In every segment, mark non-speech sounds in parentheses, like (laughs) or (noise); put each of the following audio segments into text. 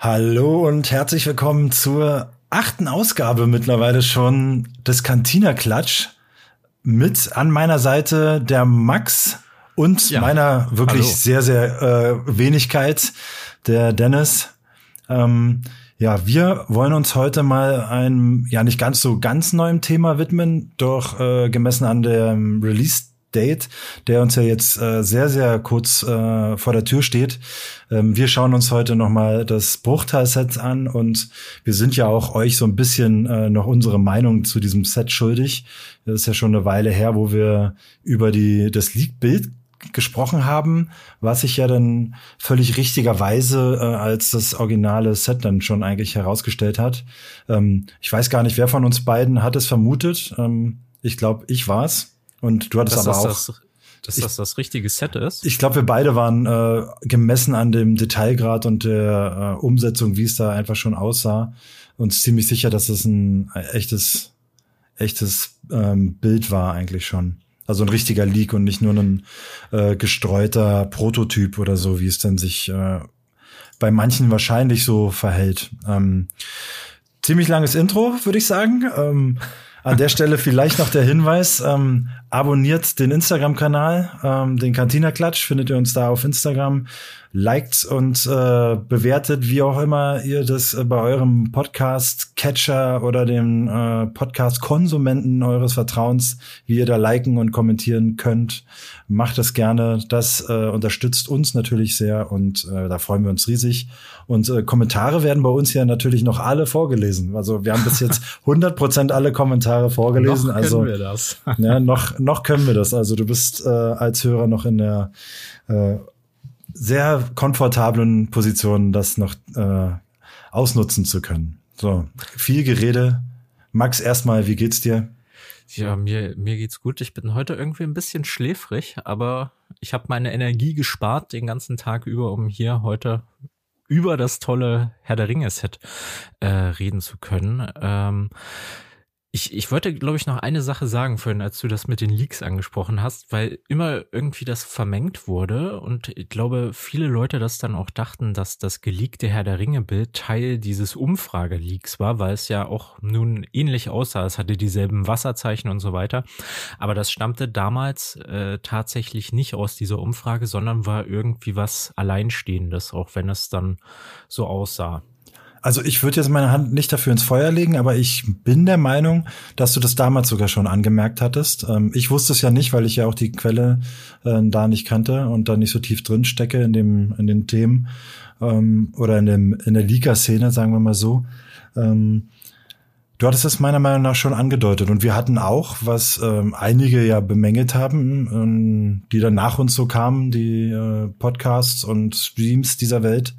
Hallo und herzlich willkommen zur achten Ausgabe mittlerweile schon des Cantina Klatsch. Mit an meiner Seite der Max und ja. meiner wirklich Hallo. sehr, sehr äh, Wenigkeit, der Dennis. Ähm, ja, wir wollen uns heute mal einem ja nicht ganz so ganz neuem Thema widmen, doch äh, gemessen an dem Release Date, der uns ja jetzt äh, sehr, sehr kurz äh, vor der Tür steht. Ähm, wir schauen uns heute nochmal das Bruchteil-Set an und wir sind ja auch euch so ein bisschen äh, noch unsere Meinung zu diesem Set schuldig. Das ist ja schon eine Weile her, wo wir über die, das Leak-Bild gesprochen haben, was sich ja dann völlig richtigerweise äh, als das originale Set dann schon eigentlich herausgestellt hat. Ähm, ich weiß gar nicht, wer von uns beiden hat es vermutet. Ähm, ich glaube, ich war's. Und du hattest dass aber auch. Das, dass ich, das das richtige Set ist? Ich glaube, wir beide waren äh, gemessen an dem Detailgrad und der äh, Umsetzung, wie es da einfach schon aussah, uns ziemlich sicher, dass es ein echtes, echtes ähm, Bild war eigentlich schon. Also ein richtiger Leak und nicht nur ein äh, gestreuter Prototyp oder so, wie es dann sich äh, bei manchen wahrscheinlich so verhält. Ähm, ziemlich langes Intro, würde ich sagen. Ähm, an der Stelle vielleicht noch der Hinweis, ähm, abonniert den Instagram-Kanal, ähm, den Cantina Klatsch, findet ihr uns da auf Instagram liked und äh, bewertet, wie auch immer ihr das äh, bei eurem Podcast-Catcher oder dem äh, Podcast-Konsumenten eures Vertrauens, wie ihr da liken und kommentieren könnt. Macht das gerne. Das äh, unterstützt uns natürlich sehr und äh, da freuen wir uns riesig. Und äh, Kommentare werden bei uns ja natürlich noch alle vorgelesen. Also wir haben bis (laughs) jetzt 100 Prozent alle Kommentare vorgelesen. noch also können wir das. ja, noch noch können wir das. Also du bist äh, als Hörer noch in der äh, sehr komfortablen Position, das noch äh, ausnutzen zu können. So, viel Gerede. Max, erstmal, wie geht's dir? Ja, mir, mir geht's gut. Ich bin heute irgendwie ein bisschen schläfrig, aber ich habe meine Energie gespart den ganzen Tag über, um hier heute über das tolle Herr der Ringe-Set äh, reden zu können. Ähm, ich, ich wollte, glaube ich, noch eine Sache sagen vorhin, als du das mit den Leaks angesprochen hast, weil immer irgendwie das vermengt wurde und ich glaube, viele Leute das dann auch dachten, dass das geleakte Herr der Ringe-Bild Teil dieses Umfrage-Leaks war, weil es ja auch nun ähnlich aussah. Es hatte dieselben Wasserzeichen und so weiter. Aber das stammte damals äh, tatsächlich nicht aus dieser Umfrage, sondern war irgendwie was Alleinstehendes, auch wenn es dann so aussah. Also ich würde jetzt meine Hand nicht dafür ins Feuer legen, aber ich bin der Meinung, dass du das damals sogar schon angemerkt hattest. Ähm, ich wusste es ja nicht, weil ich ja auch die Quelle äh, da nicht kannte und da nicht so tief drin stecke in dem in den Themen ähm, oder in dem in der Liga-Szene, sagen wir mal so. Ähm, Du hattest es meiner Meinung nach schon angedeutet und wir hatten auch, was ähm, einige ja bemängelt haben, ähm, die dann nach uns so kamen, die äh, Podcasts und Streams dieser Welt,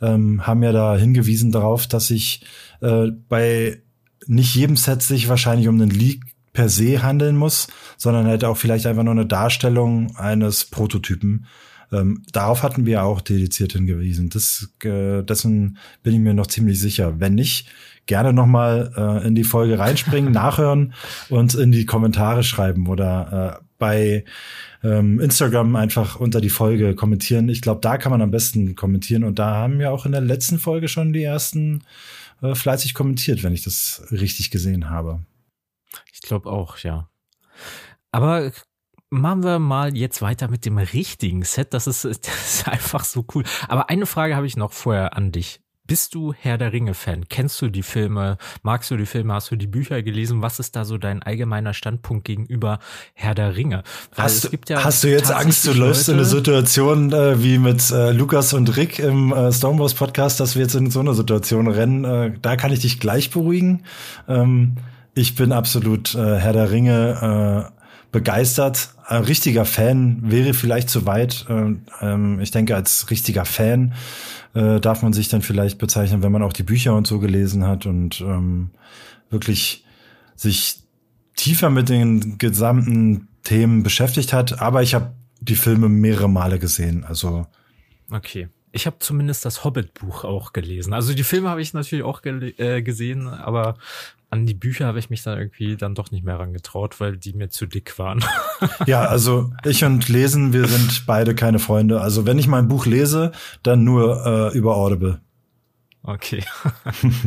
ähm, haben ja da hingewiesen darauf, dass sich äh, bei nicht jedem Set sich wahrscheinlich um einen Leak per se handeln muss, sondern halt auch vielleicht einfach nur eine Darstellung eines Prototypen. Ähm, darauf hatten wir auch dediziert hingewiesen. Das, äh, dessen bin ich mir noch ziemlich sicher. Wenn nicht, gerne noch mal äh, in die Folge reinspringen, (laughs) nachhören und in die Kommentare schreiben oder äh, bei ähm, Instagram einfach unter die Folge kommentieren. Ich glaube, da kann man am besten kommentieren und da haben wir auch in der letzten Folge schon die ersten äh, fleißig kommentiert, wenn ich das richtig gesehen habe. Ich glaube auch, ja. Aber machen wir mal jetzt weiter mit dem richtigen Set. Das ist, (laughs) das ist einfach so cool. Aber eine Frage habe ich noch vorher an dich. Bist du Herr der Ringe-Fan? Kennst du die Filme? Magst du die Filme? Hast du die Bücher gelesen? Was ist da so dein allgemeiner Standpunkt gegenüber Herr der Ringe? Weil hast, du, ja hast du jetzt Angst, du läufst in eine Situation äh, wie mit äh, Lukas und Rick im äh, Stormwars Podcast, dass wir jetzt in so eine Situation rennen? Äh, da kann ich dich gleich beruhigen. Ähm, ich bin absolut äh, Herr der Ringe äh, begeistert. Ein richtiger Fan wäre vielleicht zu weit. Äh, ähm, ich denke, als richtiger Fan äh, darf man sich dann vielleicht bezeichnen, wenn man auch die Bücher und so gelesen hat und ähm, wirklich sich tiefer mit den gesamten Themen beschäftigt hat. Aber ich habe die Filme mehrere Male gesehen. Also okay. Ich habe zumindest das Hobbit-Buch auch gelesen. Also die Filme habe ich natürlich auch äh, gesehen, aber an die Bücher habe ich mich dann irgendwie dann doch nicht mehr rangetraut, weil die mir zu dick waren. (laughs) ja, also ich und Lesen, wir sind beide keine Freunde. Also wenn ich mein Buch lese, dann nur äh, über Audible. Okay. (laughs)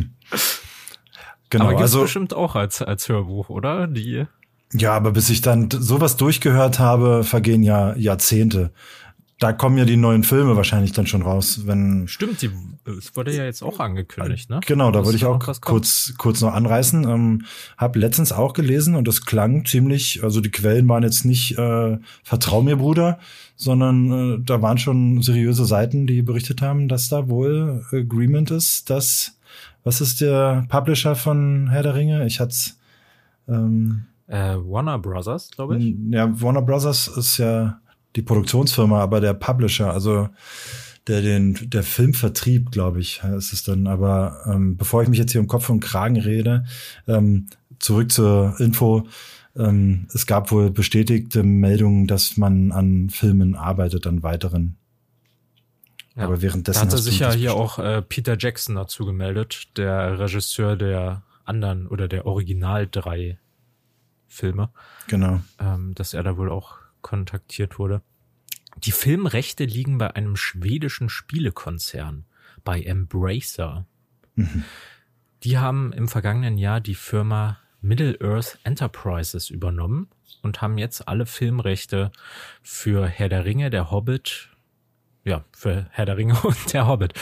genau, Aber gibt's also bestimmt auch als, als Hörbuch, oder? Die. ja, aber bis ich dann sowas durchgehört habe, vergehen ja Jahrzehnte. Da kommen ja die neuen Filme wahrscheinlich dann schon raus, wenn Stimmt, die, es wurde ja jetzt auch angekündigt, ne? Genau, da wollte ich auch kurz, kurz noch anreißen. Ähm, hab letztens auch gelesen und es klang ziemlich, also die Quellen waren jetzt nicht äh, Vertrau mir, Bruder, sondern äh, da waren schon seriöse Seiten, die berichtet haben, dass da wohl Agreement ist, dass, was ist der Publisher von Herr der Ringe? Ich hat's, ähm, Äh, Warner Brothers, glaube ich. ja, Warner Brothers ist ja die Produktionsfirma, aber der Publisher, also der den der Filmvertrieb, glaube ich, ist es dann. Aber ähm, bevor ich mich jetzt hier um Kopf und Kragen rede, ähm, zurück zur Info. Ähm, es gab wohl bestätigte Meldungen, dass man an Filmen arbeitet, an weiteren. Ja. Aber Da währenddessen hatte hast du sich ja hier auch äh, Peter Jackson dazu gemeldet, der Regisseur der anderen oder der Original drei Filme, genau. ähm, dass er da wohl auch kontaktiert wurde. Die Filmrechte liegen bei einem schwedischen Spielekonzern, bei Embracer. Mhm. Die haben im vergangenen Jahr die Firma Middle-earth Enterprises übernommen und haben jetzt alle Filmrechte für Herr der Ringe, der Hobbit, ja, für Herr der Ringe (laughs) und der Hobbit.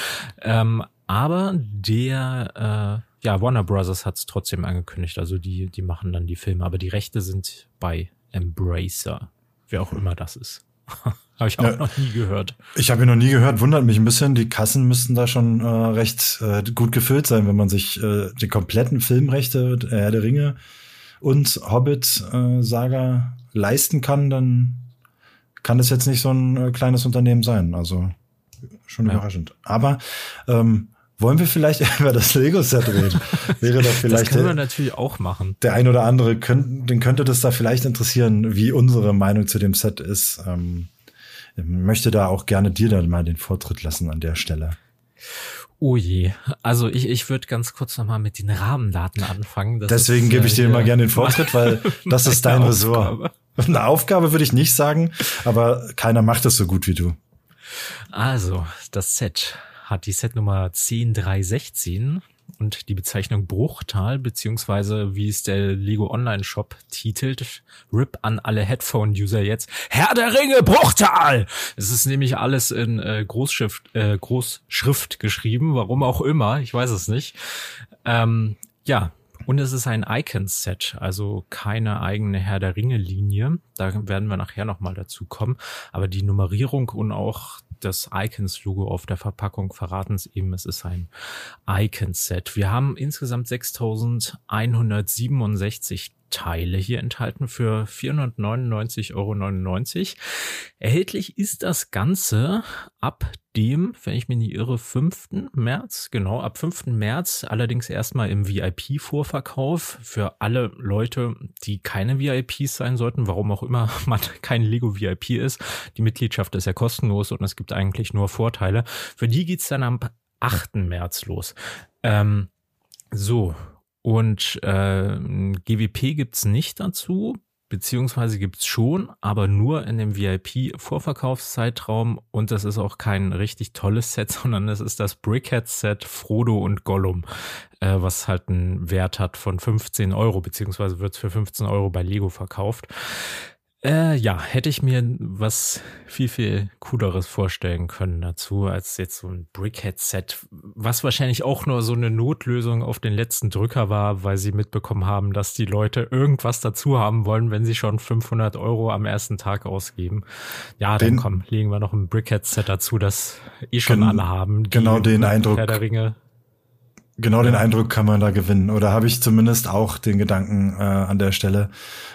Ähm, aber der, äh, ja, Warner Brothers hat es trotzdem angekündigt, also die, die machen dann die Filme, aber die Rechte sind bei Embracer, wer auch immer das ist. (laughs) Habe ich auch Ja. noch nie gehört. Ich habe ihn noch nie gehört, wundert mich ein bisschen. Die Kassen müssten da schon äh, recht äh, gut gefüllt sein, wenn man sich äh, die kompletten Filmrechte der Herr der Ringe und Hobbit-Saga leisten kann, dann kann das jetzt nicht so ein äh, kleines Unternehmen sein. Also schon Ja. überraschend. Aber ähm, wollen wir vielleicht (laughs) über das Lego-Set reden? Wäre Das vielleicht können wir natürlich auch machen. der ein oder andere, könnt, den könnte das da vielleicht interessieren, wie unsere Meinung zu dem Set ist. Ähm, ich möchte da auch gerne dir dann mal den Vortritt lassen an der Stelle. Oh je. Also ich, ich würde ganz kurz nochmal mit den Rahmendaten anfangen. Das Deswegen gebe äh, ich dir immer gerne den Vortritt, weil (laughs) das ist dein Ressort. Eine Aufgabe würde ich nicht sagen, aber keiner macht es so gut wie du. Also, das Set hat die Setnummer 10316 und die Bezeichnung Bruchtal, beziehungsweise wie es der Lego Online Shop titelt, RIP an alle Headphone-User jetzt, Herr der Ringe Bruchtal! Es ist nämlich alles in äh, Großschrift, äh, Großschrift geschrieben, warum auch immer, ich weiß es nicht. Ähm, ja, und es ist ein Icon-Set, also keine eigene Herr der Ringe-Linie. Da werden wir nachher nochmal dazu kommen. Aber die Nummerierung und auch das Icons-Logo auf der Verpackung verraten es eben, es ist ein Icon-Set. Wir haben insgesamt 6167 Teile hier enthalten für 499,99 Euro. Erhältlich ist das Ganze ab dem, wenn ich mich nicht irre, 5. März, genau, ab 5. März, allerdings erstmal im VIP-Vorverkauf für alle Leute, die keine VIPs sein sollten, warum auch immer (laughs) man kein Lego VIP ist. Die Mitgliedschaft ist ja kostenlos und es gibt eigentlich nur Vorteile. Für die geht's dann am 8. März los. Ähm, so, und äh, GWP gibt's nicht dazu, beziehungsweise gibt's schon, aber nur in dem VIP-Vorverkaufszeitraum. Und das ist auch kein richtig tolles Set, (laughs) sondern es ist das Brickhead-Set Frodo und Gollum, äh, was halt einen Wert hat von 15 Euro, beziehungsweise wird's für 15 Euro bei Lego verkauft. Äh, ja, hätte ich mir was viel, viel cooleres vorstellen können dazu, als jetzt so ein Brickhead-Set, was wahrscheinlich auch nur so eine Notlösung auf den letzten Drücker war, weil sie mitbekommen haben, dass die Leute irgendwas dazu haben wollen, wenn sie schon 500 Euro am ersten Tag ausgeben. Ja, dann Den- komm, legen wir noch ein Brickhead-Set dazu, das eh schon alle haben. genau den Eindruck- Herr der Ringe. Genau den Eindruck kann man da gewinnen. Oder habe ich zumindest auch den Gedanken äh, an der Stelle,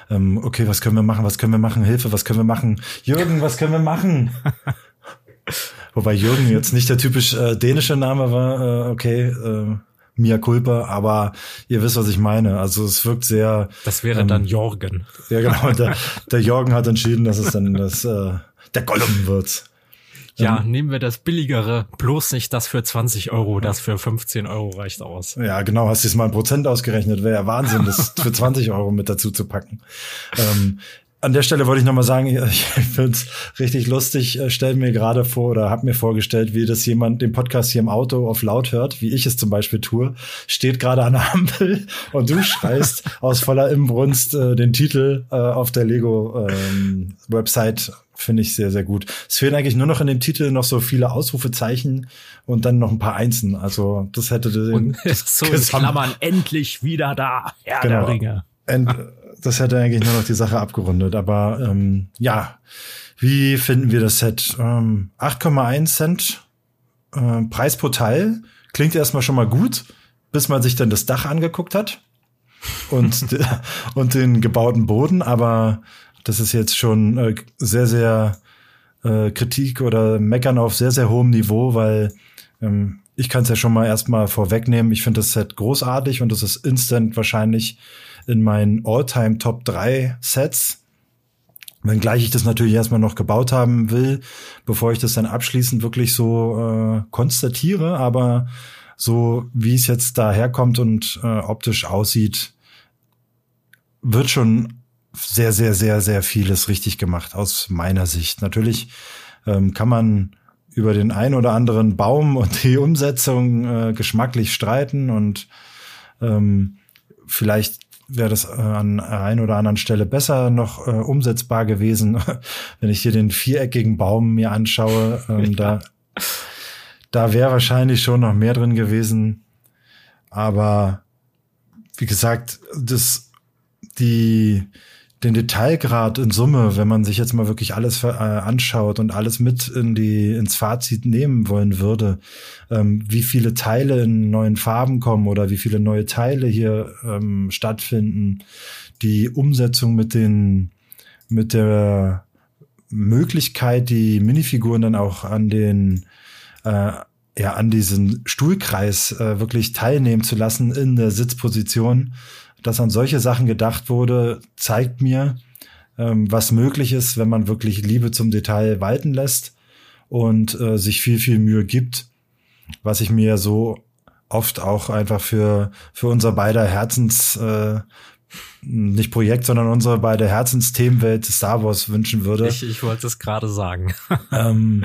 ähm, okay, was können wir machen, was können wir machen, Hilfe, was können wir machen, Jürgen, was können wir machen? (laughs) Wobei Jürgen jetzt nicht der typisch äh, dänische Name war, äh, okay, äh, Mia Culpa, aber ihr wisst, was ich meine. Also es wirkt sehr, Das wäre Ähm, dann Jorgen. ja genau, der, (laughs) der Jürgen hat entschieden, dass es dann das, äh, der Gollum wird. Ja, nehmen wir das billigere, bloß nicht das für 20 Euro, das für 15 Euro reicht aus. Ja, genau, hast du jetzt mal ein Prozent ausgerechnet, wäre ja Wahnsinn, das (laughs) für 20 Euro mit dazu zu packen. Ähm, an der Stelle wollte ich nochmal sagen, (laughs) ich finde es richtig lustig. Äh, stell mir gerade vor oder hab mir vorgestellt, wie das jemand den Podcast hier im Auto auf laut hört, wie ich es zum Beispiel tue, steht gerade an der Ampel (laughs) und du schreist aus voller Imbrunst äh, den Titel äh, auf der Lego ähm, Website. Finde ich sehr, sehr gut. Es fehlen eigentlich nur noch in dem Titel noch so viele Ausrufezeichen und dann noch ein paar Einsen. Also das hätte den, (laughs) so in Klammern endlich wieder da, Herr genau. der Ringe. End, das hätte eigentlich nur noch die Sache abgerundet. Aber ähm, ja, wie finden wir das Set? Ähm, 8,1 Cent äh, Preis pro Teil. Klingt erstmal schon mal gut, bis man sich dann das Dach angeguckt hat und, (laughs) und den gebauten Boden. Aber das ist jetzt schon äh, sehr, sehr äh, Kritik oder Meckern auf sehr, sehr hohem Niveau, weil ähm, ich kann es ja schon mal erstmal vorwegnehmen. Ich finde das Set großartig und das ist instant wahrscheinlich in meinen All-Time Top 3 Sets. Wenngleich ich das natürlich erstmal noch gebaut haben will, bevor ich das dann abschließend wirklich so äh, konstatiere, aber so wie es jetzt daherkommt und äh, optisch aussieht, wird schon sehr, sehr, sehr, sehr vieles richtig gemacht aus meiner Sicht. Natürlich ähm, kann man über den ein oder anderen Baum und die Umsetzung äh, geschmacklich streiten und ähm, vielleicht wäre das äh, an ein oder anderen Stelle besser noch äh, umsetzbar gewesen, (laughs) wenn ich hier den viereckigen Baum mir anschaue. Ähm. (laughs) Da, da wäre wahrscheinlich schon noch mehr drin gewesen. Aber wie gesagt, das die den Detailgrad in Summe, wenn man sich jetzt mal wirklich alles äh, anschaut und alles mit in die ins Fazit nehmen wollen würde, ähm, wie viele Teile in neuen Farben kommen oder wie viele neue Teile hier ähm, stattfinden, die Umsetzung mit den mit der Möglichkeit, die Minifiguren dann auch an den äh, ja an diesen Stuhlkreis äh, wirklich teilnehmen zu lassen in der Sitzposition dass an solche Sachen gedacht wurde, zeigt mir, ähm, was möglich ist, wenn man wirklich Liebe zum Detail walten lässt und äh, sich viel, viel Mühe gibt, was ich mir so oft auch einfach für, für unser beider Herzens, äh, nicht Projekt, sondern unsere beide Herzensthemenwelt Star Wars wünschen würde. Ich, ich wollte es gerade sagen. (laughs) ähm,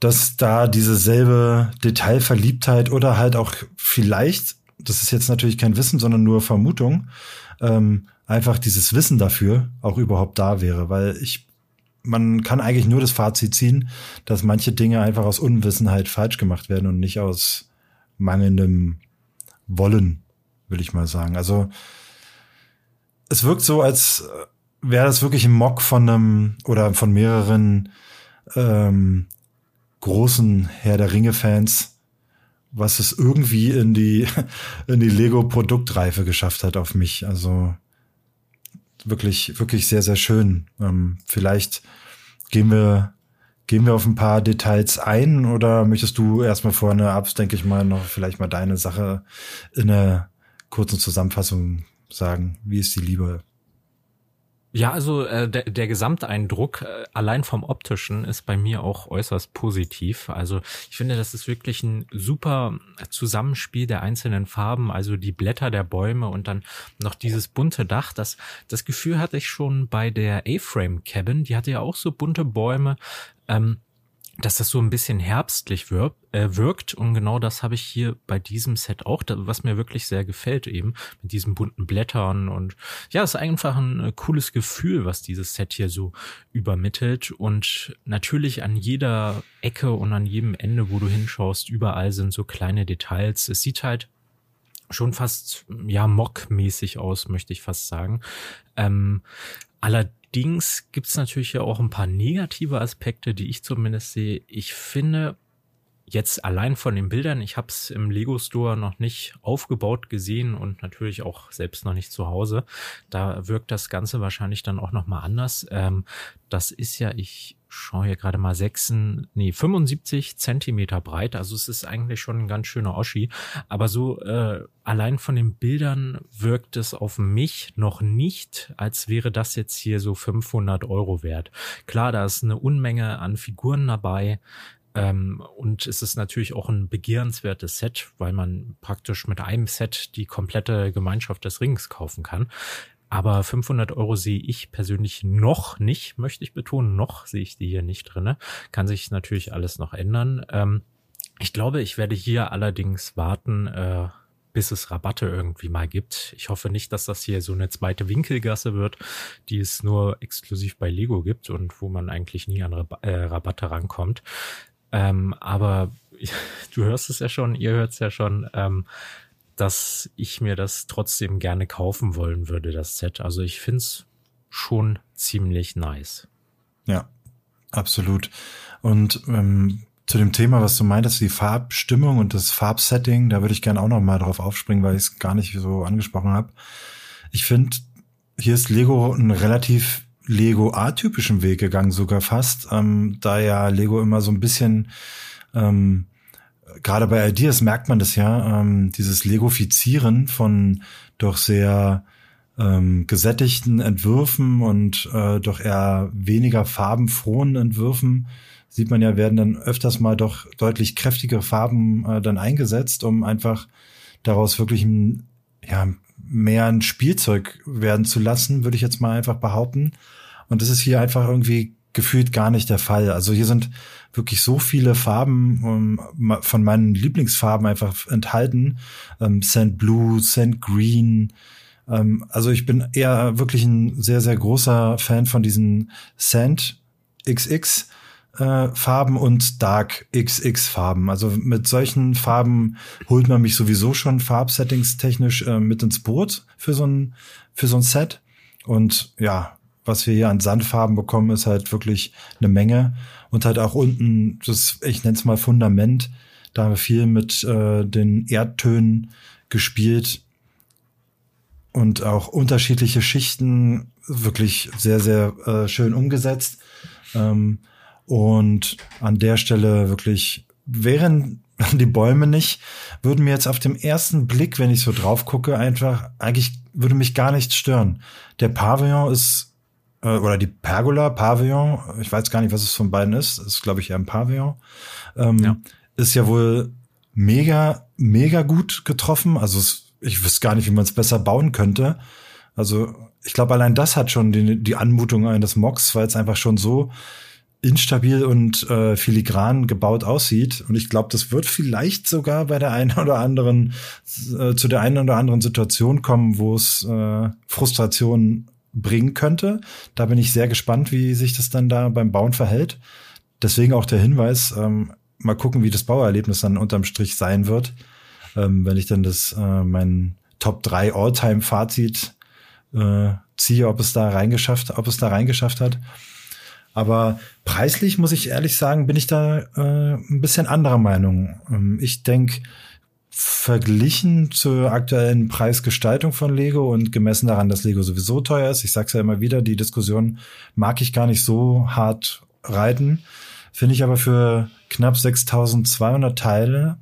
dass da diese selbe Detailverliebtheit oder halt auch vielleicht das ist jetzt natürlich kein Wissen, sondern nur Vermutung, ähm, einfach dieses Wissen dafür auch überhaupt da wäre, weil ich, man kann eigentlich nur das Fazit ziehen, dass manche Dinge einfach aus Unwissenheit falsch gemacht werden und nicht aus mangelndem Wollen, will ich mal sagen. Also es wirkt so, als wäre das wirklich ein Mock von einem oder von mehreren ähm, großen Herr der Ringe-Fans was es irgendwie in die, (laughs) in die Lego-Produktreife geschafft hat auf mich. Also wirklich, wirklich sehr, sehr schön. Ähm, vielleicht gehen wir, gehen wir auf ein paar Details ein oder möchtest du erstmal vorne ab, denke ich mal, noch vielleicht mal deine Sache in einer kurzen Zusammenfassung sagen? Wie ist die Liebe ja, also äh, der, der Gesamteindruck äh, allein vom optischen ist bei mir auch äußerst positiv. Also ich finde, das ist wirklich ein super Zusammenspiel der einzelnen Farben, also die Blätter der Bäume und dann noch dieses bunte Dach. Das, das Gefühl hatte ich schon bei der A-Frame Cabin. Die hatte ja auch so bunte Bäume. Ähm, dass das so ein bisschen herbstlich wirkt, äh, wirkt und genau das habe ich hier bei diesem Set auch, was mir wirklich sehr gefällt eben mit diesen bunten Blättern und ja, es ist einfach ein äh, cooles Gefühl, was dieses Set hier so übermittelt und natürlich an jeder Ecke und an jedem Ende, wo du hinschaust, überall sind so kleine Details. Es sieht halt schon fast ja mockmäßig aus, möchte ich fast sagen. Ähm, allerdings Allerdings gibt es natürlich ja auch ein paar negative Aspekte, die ich zumindest sehe. Ich finde jetzt allein von den Bildern, ich habe es im Lego Store noch nicht aufgebaut gesehen und natürlich auch selbst noch nicht zu Hause. Da wirkt das Ganze wahrscheinlich dann auch noch mal anders. Ähm, das ist ja, ich schaue hier gerade mal sechs, nee, 75 Zentimeter breit. Also es ist eigentlich schon ein ganz schöner Oschi. Aber so äh, allein von den Bildern wirkt es auf mich noch nicht, als wäre das jetzt hier so 500 Euro wert. Klar, da ist eine Unmenge an Figuren dabei. Ähm, und es ist natürlich auch ein begehrenswertes Set, weil man praktisch mit einem Set die komplette Gemeinschaft des Rings kaufen kann. Aber 500 Euro sehe ich persönlich noch nicht, möchte ich betonen, noch sehe ich die hier nicht drinne. Kann sich natürlich alles noch ändern. Ähm, ich glaube, ich werde hier allerdings warten, äh, bis es Rabatte irgendwie mal gibt. Ich hoffe nicht, dass das hier so eine zweite Winkelgasse wird, die es nur exklusiv bei Lego gibt und wo man eigentlich nie an Rab äh, Rabatte rankommt. Ähm, aber (laughs) du hörst es ja schon, ihr hört es ja schon. Ähm, dass ich mir das trotzdem gerne kaufen wollen würde, das Set. Also ich find's schon ziemlich nice. Ja, absolut. Und ähm, zu dem Thema, was du meintest, die Farbstimmung und das Farbsetting, da würde ich gerne auch noch mal drauf aufspringen, weil ich es gar nicht so angesprochen habe. Ich finde, hier ist Lego einen relativ Lego-atypischen Weg gegangen, sogar fast, ähm, da ja Lego immer so ein bisschen ähm, gerade bei Ideas merkt man das ja, ähm, dieses Legofizieren von doch sehr ähm, gesättigten Entwürfen und äh, doch eher weniger farbenfrohen Entwürfen sieht man ja, werden dann öfters mal doch deutlich kräftigere Farben äh, dann eingesetzt, um einfach daraus wirklich ein, ja, mehr ein Spielzeug werden zu lassen, würde ich jetzt mal einfach behaupten. Und das ist hier einfach irgendwie gefühlt gar nicht der Fall. Also hier sind wirklich so viele Farben um, ähm, von meinen Lieblingsfarben einfach enthalten. Ähm, Sand Blue, Sand Green. Ähm, also ich bin eher wirklich ein sehr, sehr großer Fan von diesen Sand XX. Äh, Farben und Dark XX Farben. Also mit solchen Farben holt man mich sowieso schon Farbsettings technisch äh, mit ins Boot für so ein für so ein Set. Und ja, was wir hier an Sandfarben bekommen, ist halt wirklich eine Menge. Und halt auch unten, das, ich nenne es mal Fundament, da haben wir viel mit äh, den Erdtönen gespielt und auch unterschiedliche Schichten wirklich sehr, sehr äh, schön umgesetzt. Ähm, und an der Stelle wirklich wären (laughs) die Bäume nicht, würden mir jetzt auf dem ersten Blick, wenn ich so drauf gucke, einfach, eigentlich würde mich gar nichts stören. Der Pavillon ist äh, oder die Pergola, Pavillon, ich weiß gar nicht, was es von beiden ist, ist glaube ich eher ein Pavillon, ähm, ja. ist ja wohl mega, mega gut getroffen. Also es, ich wüsste gar nicht, wie man es besser bauen könnte. Also ich glaube, allein das hat schon die, die Anmutung eines Mocks, weil es einfach schon so instabil und äh, filigran gebaut aussieht. Und ich glaube, das wird vielleicht sogar bei der einen oder anderen, äh, zu der einen oder anderen Situation kommen, wo es äh, Frustration bringen könnte. Da bin ich sehr gespannt, wie sich das dann da beim Bauen verhält. Deswegen auch der Hinweis, ähm, mal gucken, wie das Bauerlebnis dann unterm Strich sein wird, ähm, wenn ich dann das äh, mein Top 3 Alltime Fazit äh, ziehe, ob es da reingeschafft, ob es da reingeschafft hat. Aber preislich muss ich ehrlich sagen, bin ich da äh, ein bisschen anderer Meinung. Ähm, ich denke, verglichen zur aktuellen Preisgestaltung von Lego und gemessen daran, dass Lego sowieso teuer ist. Ich sag's ja immer wieder, die Diskussion mag ich gar nicht so hart reiten. Finde ich aber für knapp 6200 Teile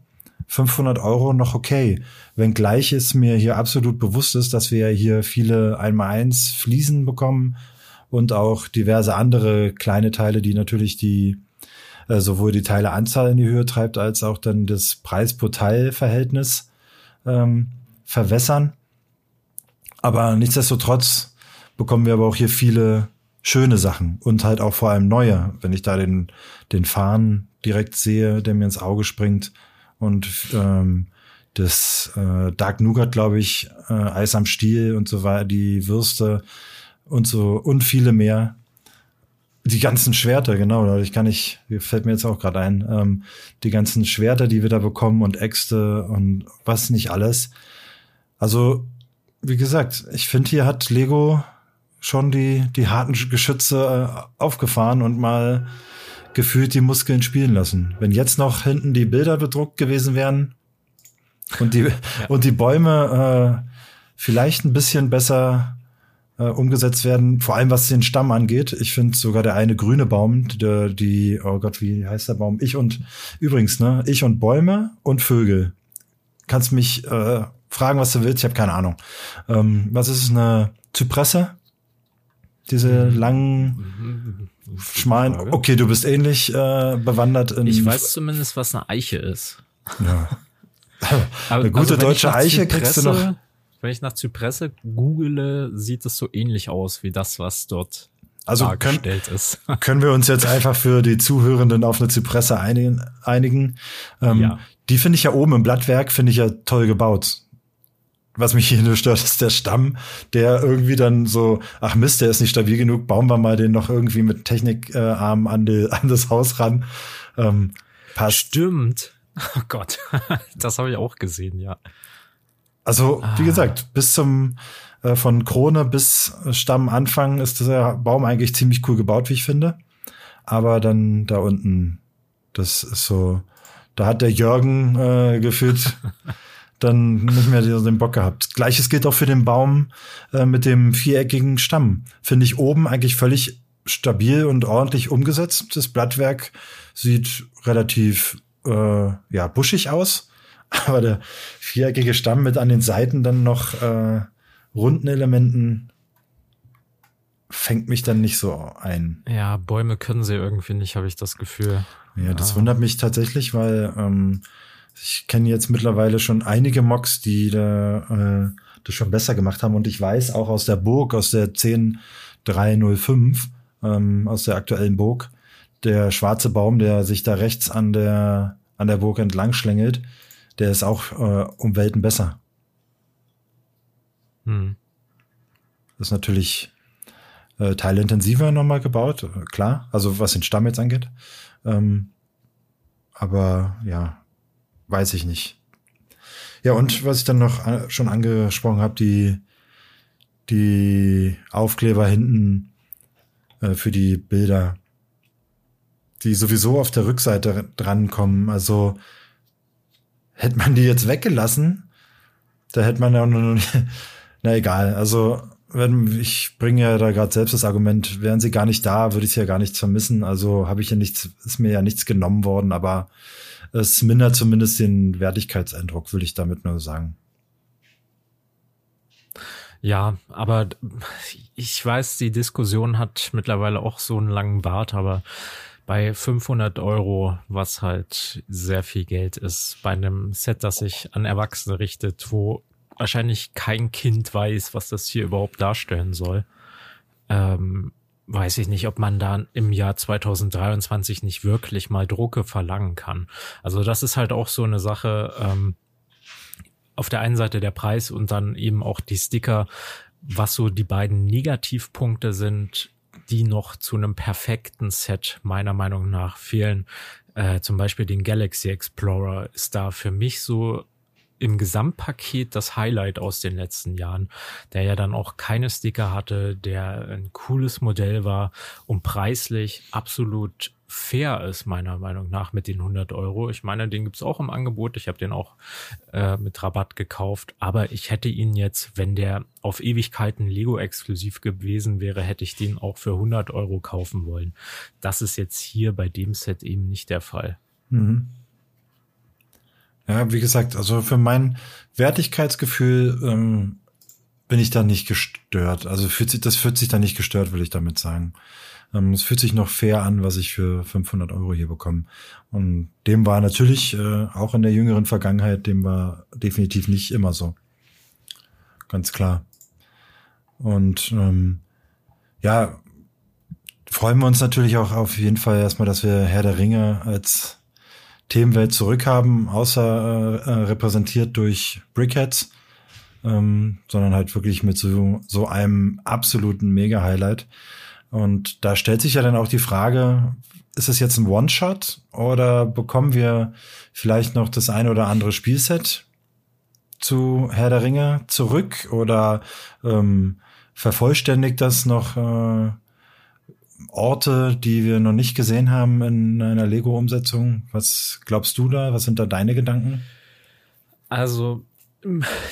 500 Euro noch okay. Wenngleich es mir hier absolut bewusst ist, dass wir hier viele 1x1 Fliesen bekommen und auch diverse andere kleine Teile, die natürlich die äh, sowohl die Teileanzahl in die Höhe treibt, als auch dann das Preis-pro-Teil-Verhältnis ähm, verwässern. Aber nichtsdestotrotz bekommen wir aber auch hier viele schöne Sachen und halt auch vor allem neue. Wenn ich da den, den Fahnen direkt sehe, der mir ins Auge springt und ähm, das äh, Dark Nougat, glaube ich, äh, Eis am Stiel und so weiter, die Würste und so und viele mehr. Die ganzen Schwerter, genau, ich kann nicht, fällt mir jetzt auch gerade ein, ähm, die ganzen Schwerter, die wir da bekommen und Äxte und was nicht alles. Also, wie gesagt, ich finde, hier hat Lego schon die, die harten Geschütze äh, aufgefahren und mal gefühlt die Muskeln spielen lassen. Wenn jetzt noch hinten die Bilder bedruckt gewesen wären und die, (laughs) ja. und die Bäume äh, vielleicht ein bisschen besser äh, umgesetzt werden, vor allem was den Stamm angeht. Ich finde sogar der eine grüne Baum, der, die, oh Gott, wie heißt der Baum? Ich und, übrigens, ne, ich und Bäume und Vögel. Kannst mich äh, fragen, was du willst, ich habe keine Ahnung. Ähm, was ist eine Zypresse? Diese mhm. langen, schmalen, okay, du bist ähnlich äh, bewandert in. Ich weiß zumindest, was eine Eiche ist. Ja. (laughs) eine gute also, deutsche Eiche kriegst du noch wenn ich nach Zypresse google, sieht es so ähnlich aus wie das, was dort also dargestellt können, ist. (laughs) können wir uns jetzt einfach für die Zuhörenden auf eine Zypresse einigen? einigen. Ähm, ja. Die finde ich ja oben im Blattwerk, finde ich ja toll gebaut. Was mich hier nur stört, ist der Stamm, der irgendwie dann so, ach Mist, der ist nicht stabil genug, bauen wir mal den noch irgendwie mit Technikarm äh, an, die, (laughs) an das Haus ran. Ähm, passt. Stimmt. (laughs) Oh Gott, das habe ich auch gesehen, ja. Also, ah. wie gesagt, bis zum äh, von Krone bis Stammanfang ist der Baum eigentlich ziemlich cool gebaut, wie ich finde. Aber dann da unten, das ist so, da hat der Jürgen äh, gefühlt (laughs) dann nicht mehr den Bock gehabt. Gleiches gilt auch für den Baum äh, mit dem viereckigen Stamm. Finde ich oben eigentlich völlig stabil und ordentlich umgesetzt. Das Blattwerk sieht relativ äh, ja buschig aus, aber der viereckige Stamm mit an den Seiten dann noch äh, runden Elementen fängt mich dann nicht so ein. Ja, Bäume können sie irgendwie nicht, habe ich das Gefühl. Ja, das ah. wundert mich tatsächlich, weil ähm, ich kenne jetzt mittlerweile schon einige Mocks, die da, äh, das schon besser gemacht haben. Und ich weiß auch aus der Burg, aus der 10305, ähm, aus der aktuellen Burg, der schwarze Baum, der sich da rechts an der, an der Burg entlang schlängelt, der ist auch äh, um Welten besser. Hm. Das ist natürlich äh, teilintensiver nochmal gebaut, äh, klar, also was den Stamm jetzt angeht. Ähm, aber ja, weiß ich nicht. Ja, und was ich dann noch äh, schon angesprochen habe, die, die Aufkleber hinten äh, für die Bilder, die sowieso auf der Rückseite drankommen. Also hätte man die jetzt weggelassen, da hätte man ja noch (laughs) na egal. Also wenn ich bringe ja da gerade selbst das Argument, wären sie gar nicht da, würde ich ja gar nichts vermissen. Also habe ich ja nichts, ist mir ja nichts genommen worden, aber es mindert zumindest den Wertigkeitseindruck, will ich damit nur sagen. Ja, aber ich weiß, die Diskussion hat mittlerweile auch so einen langen Bart, aber bei 500 Euro, was halt sehr viel Geld ist, bei einem Set, das sich an Erwachsene richtet, wo wahrscheinlich kein Kind weiß, was das hier überhaupt darstellen soll, ähm, weiß ich nicht, ob man da im Jahr 2023 nicht wirklich mal Drucke verlangen kann. Also das ist halt auch so eine Sache, ähm, auf der einen Seite der Preis und dann eben auch die Sticker, was so die beiden Negativpunkte sind, die noch zu einem perfekten Set meiner Meinung nach fehlen. Äh, zum Beispiel den Galaxy Explorer ist da für mich so im Gesamtpaket das Highlight aus den letzten Jahren, der ja dann auch keine Sticker hatte, der ein cooles Modell war und preislich absolut fair ist, meiner Meinung nach, mit den 100 Euro. Ich meine, den gibt's auch im Angebot. Ich habe den auch äh, mit Rabatt gekauft. Aber ich hätte ihn jetzt, wenn der auf Ewigkeiten Lego-exklusiv gewesen wäre, hätte ich den auch für 100 Euro kaufen wollen. Das ist jetzt hier bei dem Set eben nicht der Fall. Mhm. Ja, wie gesagt, also für mein Wertigkeitsgefühl ähm, bin ich da nicht gestört. Also fühlt sich, das fühlt sich da nicht gestört, will ich damit sagen. Ähm, es fühlt sich noch fair an, was ich für 500 Euro hier bekomme. Und dem war natürlich äh, auch in der jüngeren Vergangenheit, dem war definitiv nicht immer so. Ganz klar. Und ähm, ja, freuen wir uns natürlich auch auf jeden Fall erstmal, dass wir Herr der Ringe als Themenwelt zurückhaben, außer äh, äh, repräsentiert durch Brickheads, ähm, sondern halt wirklich mit so, so einem absoluten Mega-Highlight. Und da stellt sich ja dann auch die Frage, ist es jetzt ein One-Shot oder bekommen wir vielleicht noch das ein oder andere Spielset zu Herr der Ringe zurück oder ähm, vervollständigt das noch äh, Orte, die wir noch nicht gesehen haben in einer Lego-Umsetzung. Was glaubst du da? Was sind da deine Gedanken? Also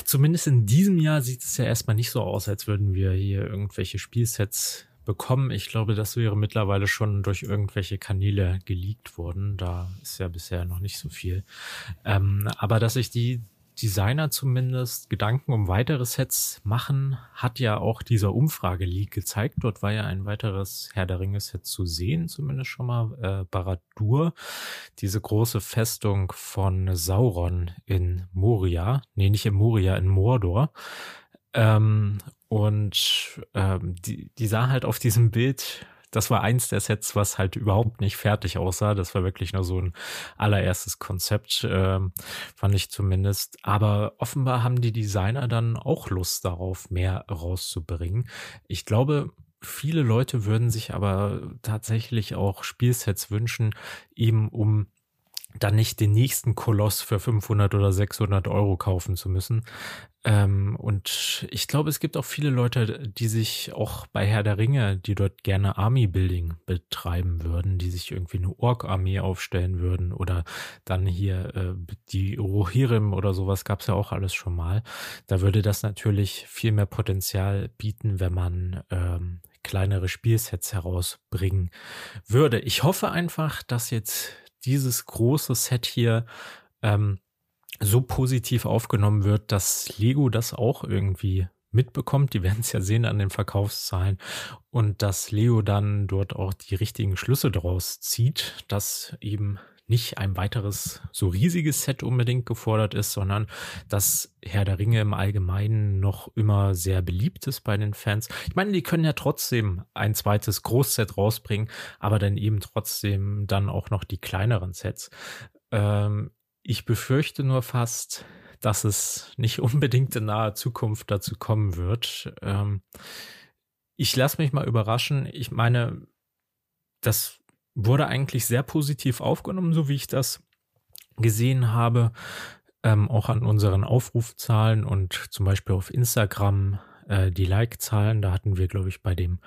zumindest in diesem Jahr sieht es ja erstmal nicht so aus, als würden wir hier irgendwelche Spielsets bekommen. Ich glaube, das wäre mittlerweile schon durch irgendwelche Kanäle geleakt worden. Da ist ja bisher noch nicht so viel. Ähm, aber dass ich die Designer zumindest Gedanken um weitere Sets machen, hat ja auch dieser Umfrage-Leak gezeigt. Dort war ja ein weiteres Herr der Ringe-Set zu sehen, zumindest schon mal äh, Baradur, diese große Festung von Sauron in Moria, nee, nicht in Moria, in Mordor. Ähm, und ähm, die, die sah halt auf diesem Bild das war eins der Sets, was halt überhaupt nicht fertig aussah. Das war wirklich nur so ein allererstes Konzept, äh, fand ich zumindest. Aber offenbar haben die Designer dann auch Lust darauf, mehr rauszubringen. Ich glaube, viele Leute würden sich aber tatsächlich auch Spielsets wünschen, eben um dann nicht den nächsten Koloss für 500 oder 600 Euro kaufen zu müssen. Ähm, und ich glaube, es gibt auch viele Leute, die sich auch bei Herr der Ringe, die dort gerne Army-Building betreiben würden, die sich irgendwie eine Ork-Armee aufstellen würden oder dann hier äh, die Rohirrim oder sowas gab es ja auch alles schon mal. Da würde das natürlich viel mehr Potenzial bieten, wenn man ähm, kleinere Spielsets herausbringen würde. Ich hoffe einfach, dass jetzt dieses große Set hier ähm, so positiv aufgenommen wird, dass Lego das auch irgendwie mitbekommt. Die werden es ja sehen an den Verkaufszahlen und dass Leo dann dort auch die richtigen Schlüsse daraus zieht, dass eben nicht ein weiteres so riesiges Set unbedingt gefordert ist, sondern dass Herr der Ringe im Allgemeinen noch immer sehr beliebt ist bei den Fans. Ich meine, die können ja trotzdem ein zweites Großset rausbringen, aber dann eben trotzdem dann auch noch die kleineren Sets. Ähm, ich befürchte nur fast, dass es nicht unbedingt in naher Zukunft dazu kommen wird. Ähm, ich lasse mich mal überraschen. Ich meine, das wurde eigentlich sehr positiv aufgenommen, so wie ich das gesehen habe. Ähm, auch an unseren Aufrufzahlen und zum Beispiel auf Instagram äh, die Like-Zahlen. Da hatten wir, glaube ich, bei dem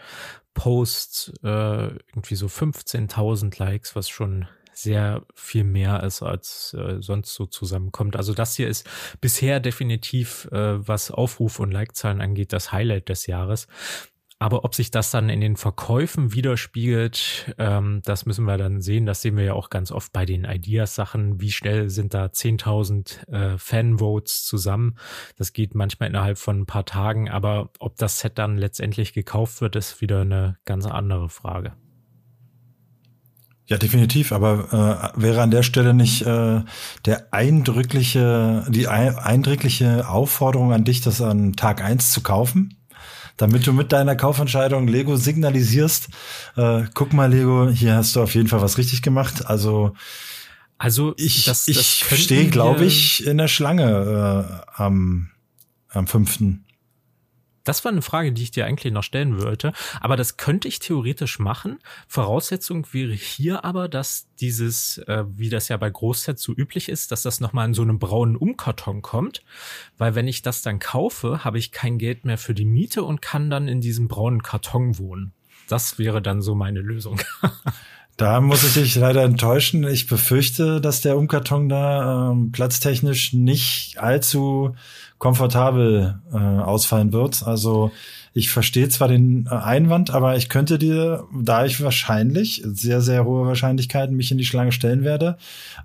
Post äh, irgendwie so 15.000 Likes, was schon sehr viel mehr ist, als äh, sonst so zusammenkommt. Also das hier ist bisher definitiv, äh, was Aufruf und Like-Zahlen angeht, das Highlight des Jahres. Aber ob sich das dann in den Verkäufen widerspiegelt, ähm, das müssen wir dann sehen. Das sehen wir ja auch ganz oft bei den Ideas-Sachen. Wie schnell sind da 10.000 äh, Fanvotes zusammen? Das geht manchmal innerhalb von ein paar Tagen. Aber ob das Set dann letztendlich gekauft wird, ist wieder eine ganz andere Frage. Ja, definitiv. Aber äh, wäre an der Stelle nicht äh, der eindrückliche, die eindrückliche Aufforderung an dich, das an Tag eins zu kaufen? Damit du mit deiner Kaufentscheidung Lego signalisierst, äh, guck mal, Lego, hier hast du auf jeden Fall was richtig gemacht. Also also ich, das, das ich stehe, glaube ich, in der Schlange äh, am, am fünften. Das war eine Frage, die ich dir eigentlich noch stellen wollte. Aber das könnte ich theoretisch machen. Voraussetzung wäre hier aber, dass dieses, äh, wie das ja bei Großsets so üblich ist, dass das nochmal in so einem braunen Umkarton kommt. Weil wenn ich das dann kaufe, habe ich kein Geld mehr für die Miete und kann dann in diesem braunen Karton wohnen. Das wäre dann so meine Lösung. (laughs) Da muss ich dich leider enttäuschen. Ich befürchte, dass der Umkarton da ähm, platztechnisch nicht allzu komfortabel äh, ausfallen wird. Also ich verstehe zwar den äh, Einwand, aber ich könnte dir, da ich wahrscheinlich, sehr, sehr hohe Wahrscheinlichkeiten mich in die Schlange stellen werde,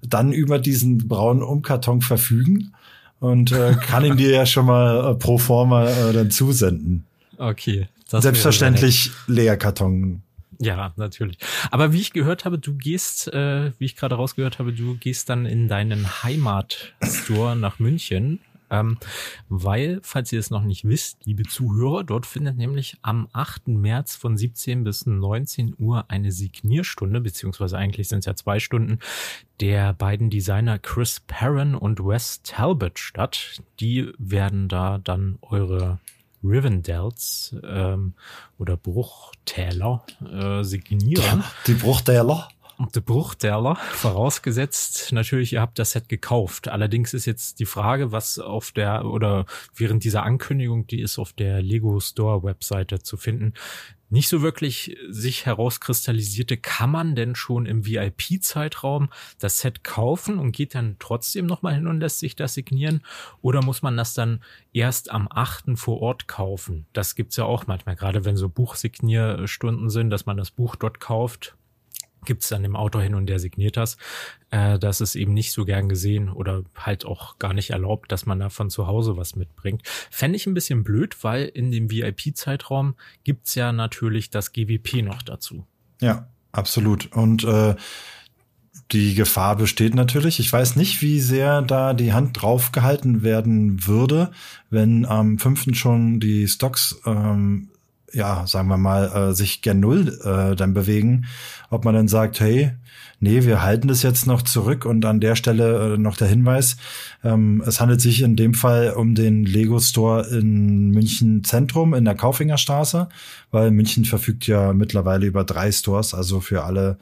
dann über diesen braunen Umkarton verfügen und äh, kann ihn dir ja schon mal äh, pro forma äh, dann zusenden. Okay. Selbstverständlich Leerkarton ja, natürlich. Aber wie ich gehört habe, du gehst, äh, wie ich gerade rausgehört habe, du gehst dann in deinen Heimatstore nach München. Ähm, weil, falls ihr es noch nicht wisst, liebe Zuhörer, dort findet nämlich am 8. März von 17 bis 19 Uhr eine Signierstunde, beziehungsweise eigentlich sind es ja zwei Stunden, der beiden Designer Chris Perrin und Wes Talbot statt. Die werden da dann eure Rivendels ähm, oder Bruchtäler äh, signieren. Die Bruchtäler? Die Bruchtäler, vorausgesetzt natürlich, ihr habt das Set gekauft. Allerdings ist jetzt die Frage, was auf der oder während dieser Ankündigung, die ist auf der Lego Store Webseite zu finden, nicht so wirklich sich herauskristallisierte, kann man denn schon im VIP-Zeitraum das Set kaufen und geht dann trotzdem nochmal hin und lässt sich das signieren? Oder muss man das dann erst am 8. vor Ort kaufen? Das gibt's ja auch manchmal, gerade wenn so Buchsignierstunden sind, dass man das Buch dort kauft gibt's dann im Autor hin und der signiert das. Äh, das ist eben nicht so gern gesehen oder halt auch gar nicht erlaubt, dass man da von zu Hause was mitbringt. Fände ich ein bisschen blöd, weil in dem VIP-Zeitraum gibt's ja natürlich das GWP noch dazu. Ja, absolut. Und äh, die Gefahr besteht natürlich. Ich weiß nicht, wie sehr da die Hand drauf gehalten werden würde, wenn am fünften schon die Stocks, ähm, ja, sagen wir mal, äh, sich gern null äh, dann bewegen. Ob man dann sagt, hey, nee, wir halten das jetzt noch zurück und an der Stelle äh, noch der Hinweis, ähm, es handelt sich in dem Fall um den Lego Store in München Zentrum in der Kaufingerstraße, weil München verfügt ja mittlerweile über drei Stores, also für alle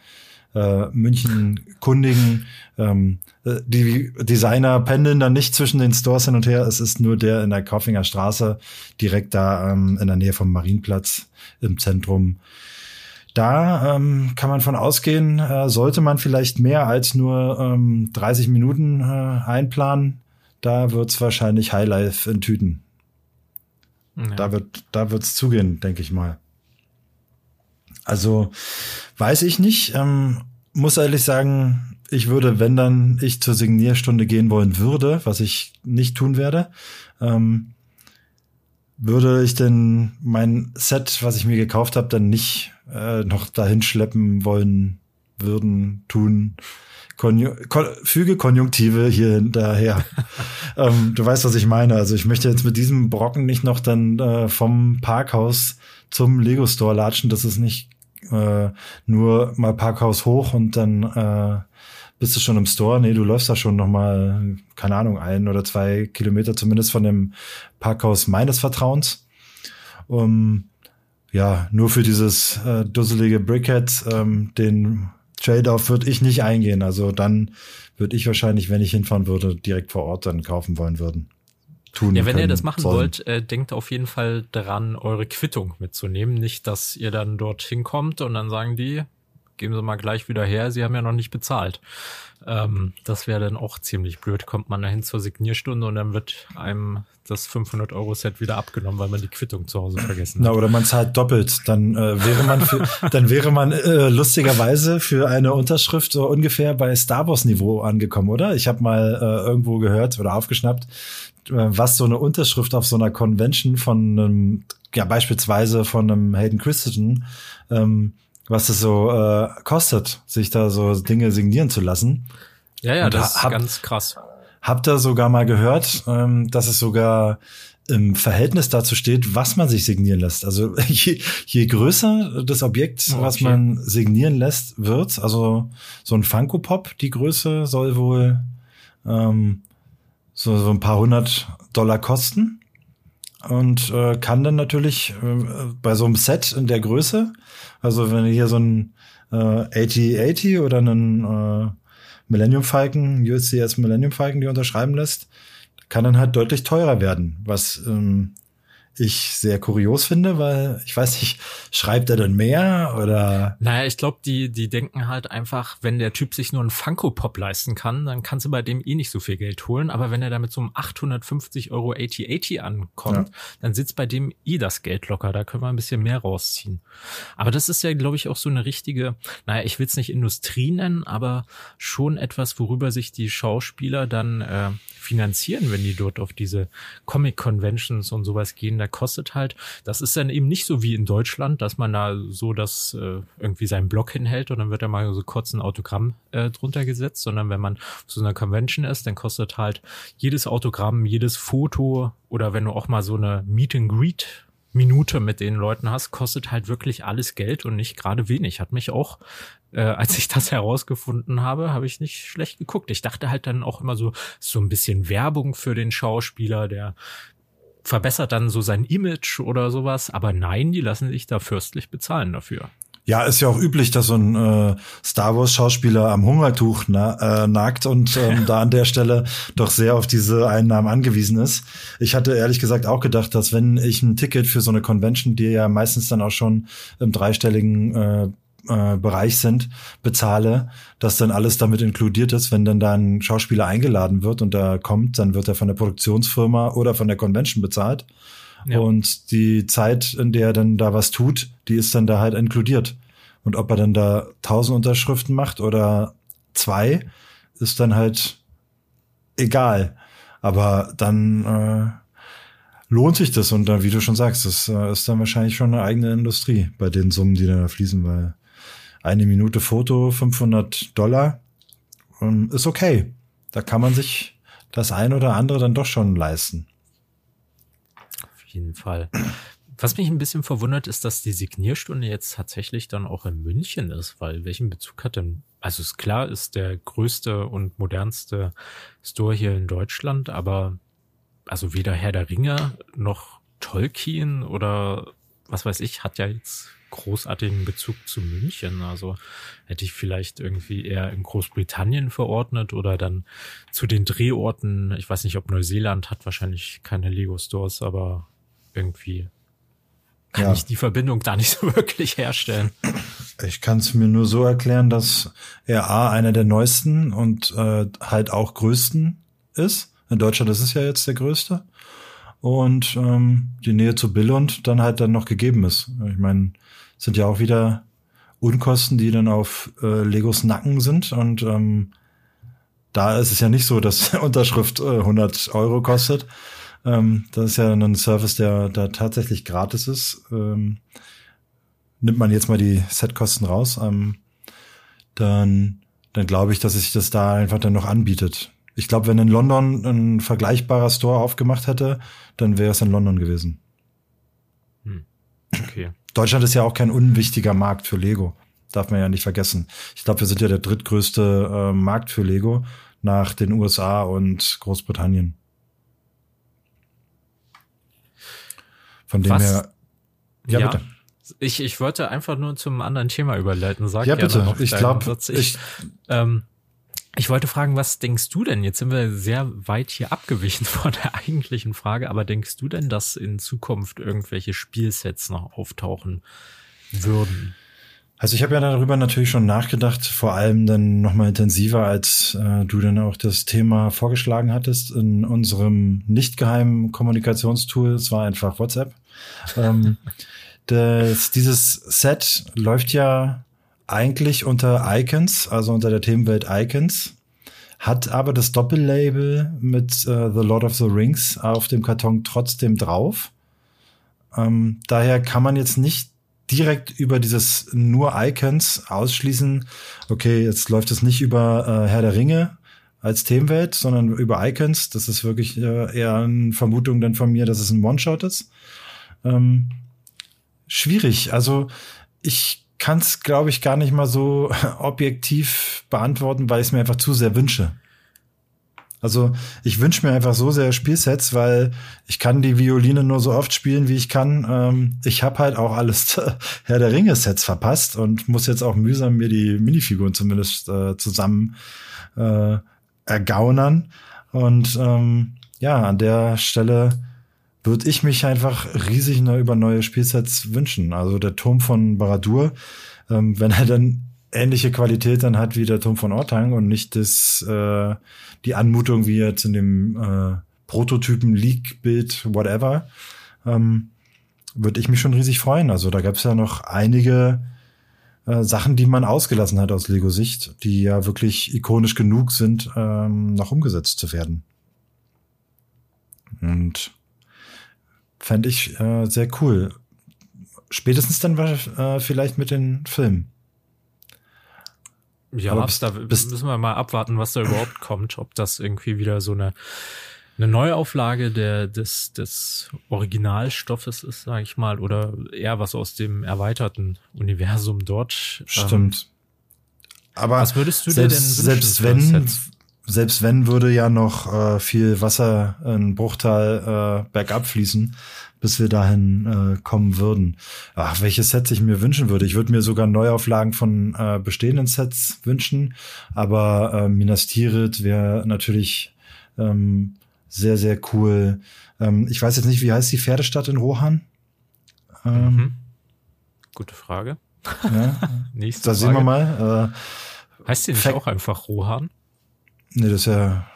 äh, München kundigen ähm, äh, die Designer pendeln dann nicht zwischen den Stores hin und her. Es ist nur der in der Kaufinger Straße, direkt da ähm, in der Nähe vom Marienplatz im Zentrum. Da ähm, kann man von ausgehen, äh, sollte man vielleicht mehr als nur ähm, 30 Minuten äh, einplanen. Da wird's wahrscheinlich Highlife in Tüten. Ja. Da wird, da wird's zugehen, denke ich mal. Also weiß ich nicht. Ähm, muss ehrlich sagen, ich würde, wenn dann ich zur Signierstunde gehen wollen würde, was ich nicht tun werde, ähm, würde ich denn mein Set, was ich mir gekauft habe, dann nicht äh, noch dahin schleppen wollen würden, tun. Konju Kon füge Konjunktive hier hinterher. (laughs) ähm, du weißt, was ich meine. Also ich möchte jetzt mit diesem Brocken nicht noch dann äh, vom Parkhaus zum Lego Store latschen. Das ist nicht äh, nur mal Parkhaus hoch und dann äh, bist du schon im Store. Nee, du läufst da schon noch mal, keine Ahnung, ein oder zwei Kilometer zumindest von dem Parkhaus meines Vertrauens. Um, ja, nur für dieses äh, dusselige Brickhead, ähm, den Trade-off würde ich nicht eingehen. Also dann würde ich wahrscheinlich, wenn ich hinfahren würde, direkt vor Ort dann kaufen wollen würden tun Ja, wenn können, ihr das machen sollen. wollt, äh, denkt auf jeden Fall daran, eure Quittung mitzunehmen. Nicht, dass ihr dann dorthin kommt und dann sagen die, geben Sie mal gleich wieder her, Sie haben ja noch nicht bezahlt. Ähm, das wäre dann auch ziemlich blöd. Kommt man dahin zur Signierstunde und dann wird einem das 500-Euro-Set wieder abgenommen, weil man die Quittung zu Hause vergessen hat. Na, oder man zahlt doppelt. Dann äh, wäre man für, (laughs) dann wäre man äh, lustigerweise für eine Unterschrift so ungefähr bei Star Wars Niveau angekommen, oder? Ich habe mal äh, irgendwo gehört oder aufgeschnappt, äh, was so eine Unterschrift auf so einer Convention von einem, ja beispielsweise von einem Hayden Christensen, ähm, was es so äh, kostet, sich da so Dinge signieren zu lassen. Ja, ja, Und das hab, ist ganz krass. Habt ihr sogar mal gehört, ähm, dass es sogar im Verhältnis dazu steht, was man sich signieren lässt. Also (laughs) je, je größer das Objekt, oh, okay. was man signieren lässt, wird, also so ein Funko Pop, die Größe soll wohl ähm, so, so ein paar hundert Dollar kosten und äh, kann dann natürlich äh, bei so einem Set in der Größe, also wenn ihr hier so ein äh, 8080 oder einen äh, Millennium Falcon, USCS Millennium Falcon, die unterschreiben lässt, kann dann halt deutlich teurer werden, was ähm, ich sehr kurios finde, weil ich weiß nicht, schreibt er dann mehr oder? Naja, ich glaube, die, die denken halt einfach, wenn der Typ sich nur einen Funko Pop leisten kann, dann kannst du bei dem eh nicht so viel Geld holen. Aber wenn er da mit so einem 850 Euro AT-80 ankommt, ja. dann sitzt bei dem eh das Geld locker. Da können wir ein bisschen mehr rausziehen. Aber das ist ja, glaube ich, auch so eine richtige, naja, ich will es nicht Industrie nennen, aber schon etwas, worüber sich die Schauspieler dann äh, finanzieren, wenn die dort auf diese Comic-Conventions und sowas gehen. Da kostet halt, das ist dann eben nicht so wie in Deutschland, dass man da so das äh, irgendwie seinen Blog hinhält und dann wird da mal so kurz ein Autogramm äh, drunter gesetzt, sondern wenn man so einer Convention ist, dann kostet halt jedes Autogramm, jedes Foto oder wenn du auch mal so eine Meet and Greet Minute mit den Leuten hast, kostet halt wirklich alles Geld und nicht gerade wenig. Hat mich auch, äh, als ich das (laughs) herausgefunden habe, habe ich nicht schlecht geguckt. Ich dachte halt dann auch immer so, so ein bisschen Werbung für den Schauspieler, der verbessert dann so sein Image oder sowas. Aber nein, die lassen sich da fürstlich bezahlen dafür. Ja, ist ja auch üblich, dass so ein äh, Star Wars Schauspieler am Hungertuch na, äh, nagt und ähm, (laughs) da an der Stelle doch sehr auf diese Einnahmen angewiesen ist. Ich hatte ehrlich gesagt auch gedacht, dass wenn ich ein Ticket für so eine Convention, die ja meistens dann auch schon im dreistelligen äh, äh, Bereich sind, bezahle, dass dann alles damit inkludiert ist. Wenn dann da ein Schauspieler eingeladen wird und da kommt, dann wird er von der Produktionsfirma oder von der Convention bezahlt. Ja. Und die Zeit, in der er dann da was tut, die ist dann da halt inkludiert. Und ob er dann da tausend Unterschriften macht oder zwei, ist dann halt egal. Aber dann äh, lohnt sich das und dann, wie du schon sagst, das äh, ist dann wahrscheinlich schon eine eigene Industrie bei den Summen, die da fließen, weil eine Minute Foto 500 Dollar, ähm, ist okay. Da kann man sich das ein oder andere dann doch schon leisten. Auf jeden Fall. Was mich ein bisschen verwundert, ist, dass die Signierstunde jetzt tatsächlich dann auch in München ist, weil welchen Bezug hat denn, also ist klar, ist der größte und modernste Store hier in Deutschland, aber also weder Herr der Ringe noch Tolkien oder was weiß ich, hat ja jetzt großartigen Bezug zu München. Also hätte ich vielleicht irgendwie eher in Großbritannien verordnet oder dann zu den Drehorten. Ich weiß nicht, ob Neuseeland hat wahrscheinlich keine Lego Stores, aber irgendwie kann ja. ich die Verbindung da nicht so (laughs) wirklich herstellen. Ich kann es mir nur so erklären, dass er A einer der neuesten und äh, halt auch größten ist. In Deutschland ist es ja jetzt der größte. Und ähm, die Nähe zu Billund dann halt dann noch gegeben ist. Ich meine, sind ja auch wieder Unkosten, die dann auf äh, Legos Nacken sind. Und ähm, da ist es ja nicht so, dass (laughs) Unterschrift äh, 100 Euro kostet, ähm, das ist ja ein Service, der da tatsächlich gratis ist. Ähm, nimmt man jetzt mal die Setkosten raus, ähm, dann, dann glaube ich, dass sich das da einfach dann noch anbietet. Ich glaube, wenn in London ein vergleichbarer Store aufgemacht hätte, dann wäre es in London gewesen. Hm. Okay. Deutschland ist ja auch kein unwichtiger Markt für Lego. Darf man ja nicht vergessen. Ich glaube, wir sind ja der drittgrößte äh, Markt für Lego nach den USA und Großbritannien. Von dem Was? her. Ja, ja, bitte. Ich, ich wollte einfach nur zum anderen Thema überleiten. Sag ja, bitte. Ich glaube, ich, ähm, ich wollte fragen, was denkst du denn? Jetzt sind wir sehr weit hier abgewichen (laughs) von der eigentlichen Frage, aber denkst du denn, dass in Zukunft irgendwelche Spielsets noch auftauchen würden? Also ich habe ja darüber natürlich schon nachgedacht, vor allem dann nochmal intensiver, als äh, du dann auch das Thema vorgeschlagen hattest in unserem nicht geheimen Kommunikationstool. Es war einfach WhatsApp. ähm, (laughs) das, dieses Set läuft ja eigentlich unter Icons, also unter der Themenwelt Icons, hat aber das Doppellabel mit äh, The Lord of the Rings auf dem Karton trotzdem drauf. Ähm, daher kann man jetzt nicht direkt über dieses nur Icons ausschließen, okay, jetzt läuft es nicht über äh, Herr der Ringe als Themenwelt, sondern über Icons. Das ist wirklich äh, eher eine Vermutung dann von mir, dass es ein One-Shot ist. Ähm, schwierig. Also ich kann es, glaube ich, gar nicht mal so (laughs) objektiv beantworten, weil ich es mir einfach zu sehr wünsche. Also ich wünsche mir einfach so sehr Spielsets, weil ich kann die Violine nur so oft spielen, wie ich kann. Ähm, ich habe halt auch alles (laughs) Herr der Ringe-Sets verpasst und muss jetzt auch mühsam mir die Minifiguren zumindest äh, zusammen äh, ergaunern. Und ähm, ja, an der Stelle würde ich mich einfach riesig neu über neue Spielsets wünschen. Also der Turm von Baradur, ähm, wenn er dann ähnliche Qualität dann hat wie der Turm von Ortang und nicht das, äh, die Anmutung wie jetzt in dem äh, Prototypen, Leak-Bild, whatever, ähm, würde ich mich schon riesig freuen. Also da gab es ja noch einige äh, Sachen, die man ausgelassen hat aus Lego-Sicht, die ja wirklich ikonisch genug sind, ähm, noch umgesetzt zu werden. Und fände ich äh, sehr cool. Spätestens dann äh, vielleicht mit den Filmen. Ja, Aber bis, da müssen wir mal abwarten, was da überhaupt (laughs) kommt. Ob das irgendwie wieder so eine, eine Neuauflage der, des, des Originalstoffes ist, sage ich mal, oder eher was aus dem erweiterten Universum dort. Ähm, Stimmt. Ähm, Aber was würdest du selbst, dir denn wünschen? Selbst wenn, selbst wenn würde ja noch äh, viel Wasser in Bruchtal äh, bergab fließen bis wir dahin äh, kommen würden. Ach, welches Set ich mir wünschen würde. Ich würde mir sogar Neuauflagen von äh, bestehenden Sets wünschen, aber äh, Minas Tirith wäre natürlich ähm, sehr, sehr cool. Ähm, ich weiß jetzt nicht, wie heißt die Pferdestadt in Rohan? Ähm, mhm. Gute Frage. Ja, (laughs) Nächste da Frage. sehen wir mal. Äh, heißt die nicht auch einfach Rohan? Nee, das ist ja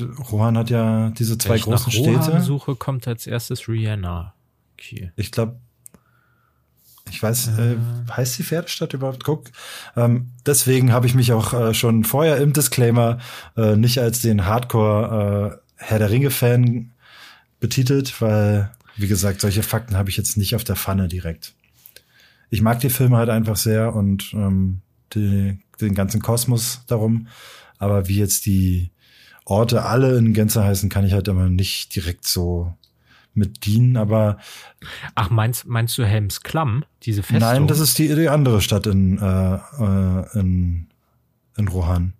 Rohan hat ja diese zwei Wenn großen ich nach Städte. Suche, kommt als erstes Rihanna. Okay. Ich glaube, ich weiß, äh, äh, heißt die Pferdestadt überhaupt? Guck. Ähm, deswegen habe ich mich auch äh, schon vorher im Disclaimer äh, nicht als den Hardcore äh, Herr der Ringe-Fan betitelt, weil, wie gesagt, solche Fakten habe ich jetzt nicht auf der Pfanne direkt. Ich mag die Filme halt einfach sehr und ähm, die, den ganzen Kosmos darum. Aber wie jetzt die Orte alle in Gänze heißen, kann ich halt immer nicht direkt so mit dienen, aber. Ach, meinst, meinst du Helms Klamm, diese Festung? Nein, das ist die, die andere Stadt in, äh, äh, in, in Rohan.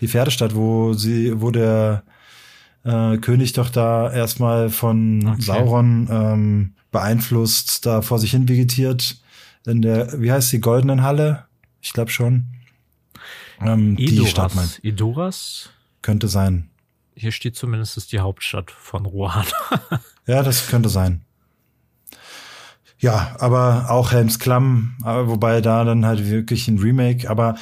Die Pferdestadt, wo sie, wo der äh, König doch da erstmal von okay. Sauron ähm, beeinflusst, da vor sich hin vegetiert. In der, wie heißt die, Goldenen Halle? Ich glaube schon. Ähm, Edoras. Die Stadt mein. Edoras? Könnte sein. Hier steht zumindest die Hauptstadt von Rohan. (laughs) ja, das könnte sein. Ja, aber auch Helms Klamm, aber wobei da dann halt wirklich ein Remake, aber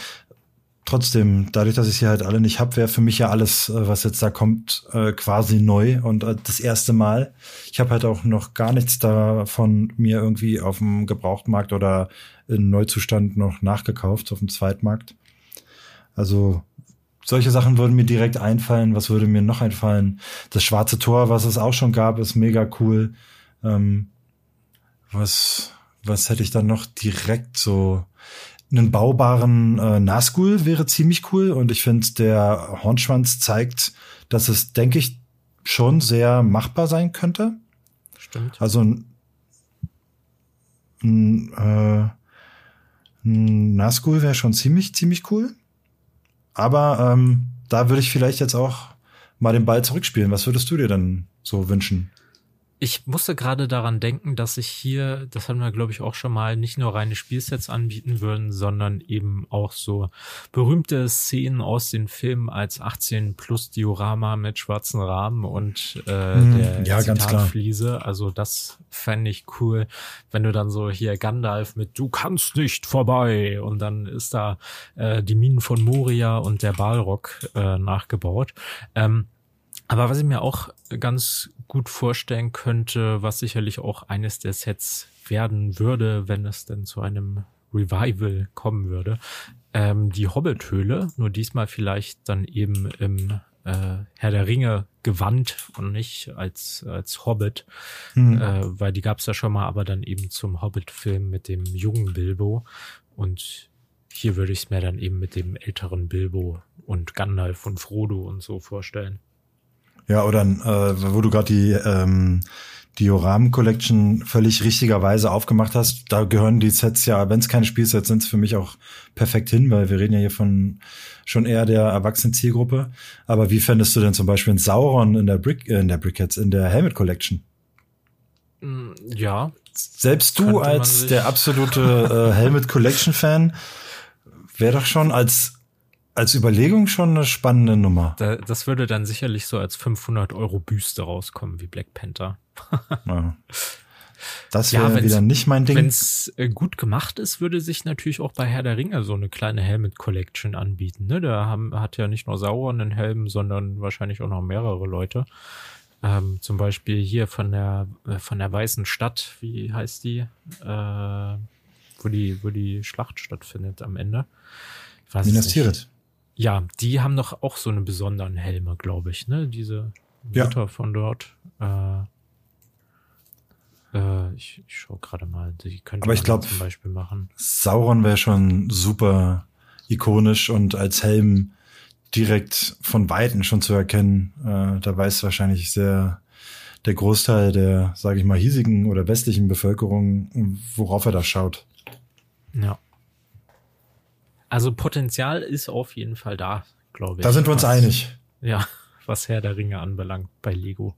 trotzdem, dadurch, dass ich sie halt alle nicht hab, wäre für mich ja alles, äh, was jetzt da kommt, äh, quasi neu und äh, das erste Mal. Ich habe halt auch noch gar nichts davon mir irgendwie auf dem Gebrauchtmarkt oder in Neuzustand noch nachgekauft, auf dem Zweitmarkt. Also solche Sachen würden mir direkt einfallen. Was würde mir noch einfallen? Das schwarze Tor, was es auch schon gab, ist mega cool. Ähm, was, was hätte ich dann noch direkt so? einen baubaren äh, Nazgul wäre ziemlich cool und ich finde, der Hornschwanz zeigt, dass es, denke ich, schon sehr machbar sein könnte. Stimmt. Also ein, ein, äh, ein Nazgul wäre schon ziemlich, ziemlich cool. Aber ähm, da würde ich vielleicht jetzt auch mal den Ball zurückspielen. Was würdest du dir dann so wünschen? Ich musste gerade daran denken, dass ich hier, das haben wir glaube ich auch schon mal, nicht nur reine Spielsets anbieten würden, sondern eben auch so berühmte Szenen aus den Filmen als 18 plus Diorama mit schwarzen Rahmen und äh, hm, der ja, Zitatfliese. Also das fände ich cool, wenn du dann so hier Gandalf mit Du kannst nicht vorbei und dann ist da äh, die Minen von Moria und der Balrog äh, nachgebaut. Ähm, aber was ich mir auch ganz gut vorstellen könnte, was sicherlich auch eines der Sets werden würde, wenn es denn zu einem Revival kommen würde, ähm, die Hobbit-Höhle, nur diesmal vielleicht dann eben im äh, Herr der Ringe Gewand und nicht als, als Hobbit, mhm. äh, weil die gab es ja schon mal, aber dann eben zum Hobbit-Film mit dem jungen Bilbo und hier würde ich es mir dann eben mit dem älteren Bilbo und Gandalf und Frodo und so vorstellen. Ja, oder äh, wo du gerade die ähm, Dioramen Collection völlig richtigerweise aufgemacht hast, da gehören die Sets ja, wenn es keine Spielsets sind, für mich auch perfekt hin, weil wir reden ja hier von schon eher der erwachsenen Zielgruppe. Aber wie fändest du denn zum Beispiel ein Sauron in der Brick, äh, in der Brickheads, in der Helmet Collection? Mm, ja. Selbst du als der absolute äh, Helmet Collection Fan wäre doch schon als als Überlegung schon eine spannende Nummer. Da, das würde dann sicherlich so als 500 Euro Büste rauskommen wie Black Panther. (laughs) ja. Das wäre ja, wieder nicht mein Ding. Wenn es äh, gut gemacht ist, würde sich natürlich auch bei Herr der Ringe so eine kleine Helmet Collection anbieten. Ne? Da haben, hat ja nicht nur Sauron einen Helm, sondern wahrscheinlich auch noch mehrere Leute. Ähm, zum Beispiel hier von der äh, von der Weißen Stadt, wie heißt die? Äh, wo die wo die Schlacht stattfindet am Ende. Minas Tirith. Ja, die haben doch auch so eine besonderen Helme, glaube ich, ne? Diese Mutter ja. von dort. Äh, äh, ich, ich schaue gerade mal, die könnte Aber ich glaube, zum Beispiel machen. Sauron wäre schon super ikonisch und als Helm direkt von Weitem schon zu erkennen. Äh, da weiß wahrscheinlich sehr der Großteil der, sage ich mal, hiesigen oder westlichen Bevölkerung, worauf er da schaut. Ja. Also Potenzial ist auf jeden Fall da, glaube ich. Da sind wir uns was, einig. Ja, (laughs) was Herr der Ringe anbelangt bei Lego.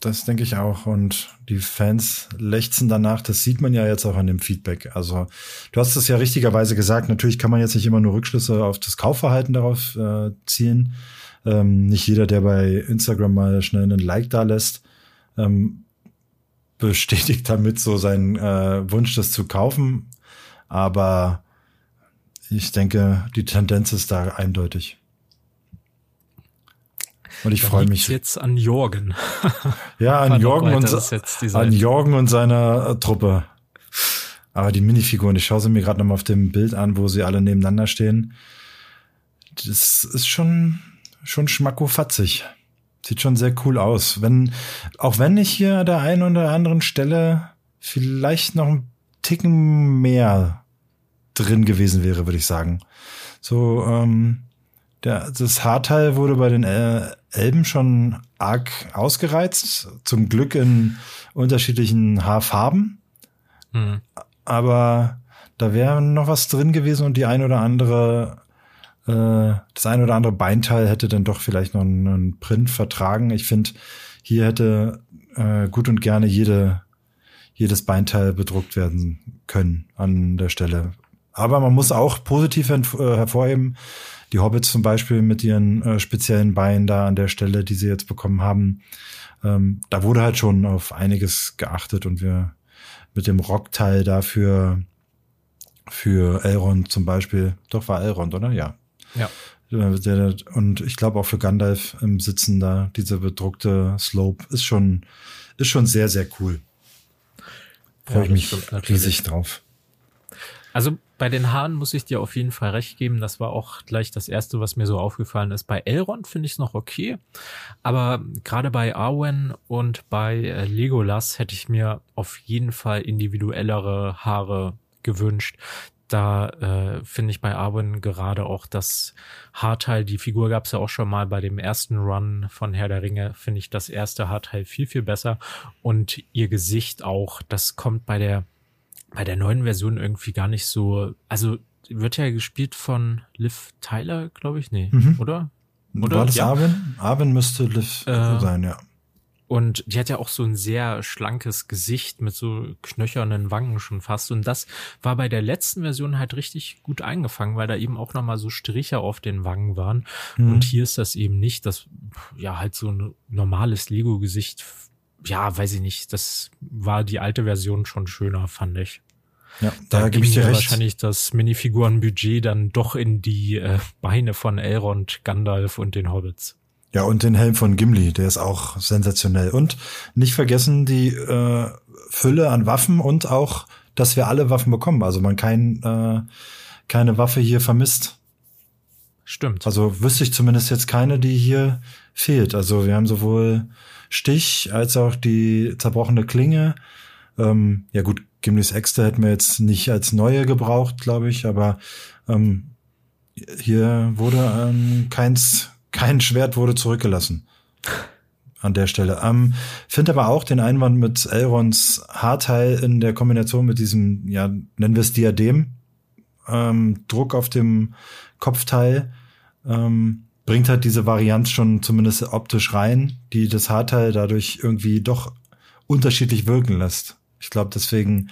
Das denke ich auch. Und die Fans lechzen danach. Das sieht man ja jetzt auch an dem Feedback. Also du hast es ja richtigerweise gesagt. Natürlich kann man jetzt nicht immer nur Rückschlüsse auf das Kaufverhalten darauf äh, ziehen. Ähm, nicht jeder, der bei Instagram mal schnell einen Like da lässt, ähm, bestätigt (laughs) damit so seinen äh, Wunsch, das zu kaufen. Aber ich denke, die Tendenz ist da eindeutig. Und ich freue mich jetzt an Jorgen. (laughs) ja, an Jorgen und an Jorgen und seiner äh, Truppe. Aber die Minifiguren, ich schaue sie mir gerade nochmal auf dem Bild an, wo sie alle nebeneinander stehen. Das ist schon schon schmackofatzig. Sieht schon sehr cool aus. Wenn auch wenn ich hier an der einen oder anderen Stelle vielleicht noch ein Ticken mehr drin gewesen wäre, würde ich sagen. So, ähm, der, das Haarteil wurde bei den äh, Elben schon arg ausgereizt. Zum Glück in unterschiedlichen Haarfarben. Mhm. Aber da wäre noch was drin gewesen und die ein oder andere, äh, das ein oder andere Beinteil hätte dann doch vielleicht noch einen Print vertragen. Ich finde, hier hätte äh, gut und gerne jede, jedes Beinteil bedruckt werden können an der Stelle. Aber man muss auch positiv äh, hervorheben, die Hobbits zum Beispiel mit ihren äh, speziellen Beinen da an der Stelle, die sie jetzt bekommen haben, ähm, da wurde halt schon auf einiges geachtet und wir mit dem Rockteil dafür für Elrond zum Beispiel, doch war Elrond, oder? Ja. Ja. Äh, und ich glaube auch für Gandalf im Sitzen da, diese bedruckte Slope ist schon, ist schon sehr, sehr cool. Freue ja, ich mich riesig drauf. Also bei den Haaren muss ich dir auf jeden Fall recht geben. Das war auch gleich das erste, was mir so aufgefallen ist. Bei Elrond finde ich es noch okay. Aber gerade bei Arwen und bei äh, Legolas hätte ich mir auf jeden Fall individuellere Haare gewünscht. Da äh, finde ich bei Arwen gerade auch das Haarteil, die Figur gab es ja auch schon mal bei dem ersten Run von Herr der Ringe, finde ich das erste Haarteil viel, viel besser. Und ihr Gesicht auch, das kommt bei der bei der neuen Version irgendwie gar nicht so, also wird ja gespielt von Liv Tyler, glaube ich, nee, mhm. oder? oder? War das ja. Arwen? Arwen müsste Liv äh, sein, ja. Und die hat ja auch so ein sehr schlankes Gesicht mit so knöchernen Wangen schon fast. Und das war bei der letzten Version halt richtig gut eingefangen, weil da eben auch nochmal so Striche auf den Wangen waren. Mhm. Und hier ist das eben nicht. Das, ja, halt so ein normales Lego-Gesicht ja, weiß ich nicht, das war die alte Version schon schöner, fand ich. Ja, da, da gebe ich dir recht. wahrscheinlich das Minifigurenbudget dann doch in die äh, Beine von Elrond, Gandalf und den Hobbits. Ja, und den Helm von Gimli, der ist auch sensationell. Und nicht vergessen die äh, Fülle an Waffen und auch, dass wir alle Waffen bekommen. Also man kein, äh, keine Waffe hier vermisst. Stimmt. Also wüsste ich zumindest jetzt keine, die hier fehlt. Also wir haben sowohl Stich als auch die zerbrochene Klinge. Ähm, ja gut, Gimlis Äxte hätten wir jetzt nicht als neue gebraucht, glaube ich, aber ähm, hier wurde ähm, keins, kein Schwert wurde zurückgelassen an der Stelle. Ähm, Finde aber auch den Einwand mit Elrons Haarteil in der Kombination mit diesem, ja, nennen wir es Diadem, ähm, Druck auf dem Kopfteil. Ähm, bringt halt diese Varianz schon zumindest optisch rein, die das Haarteil dadurch irgendwie doch unterschiedlich wirken lässt. Ich glaube, deswegen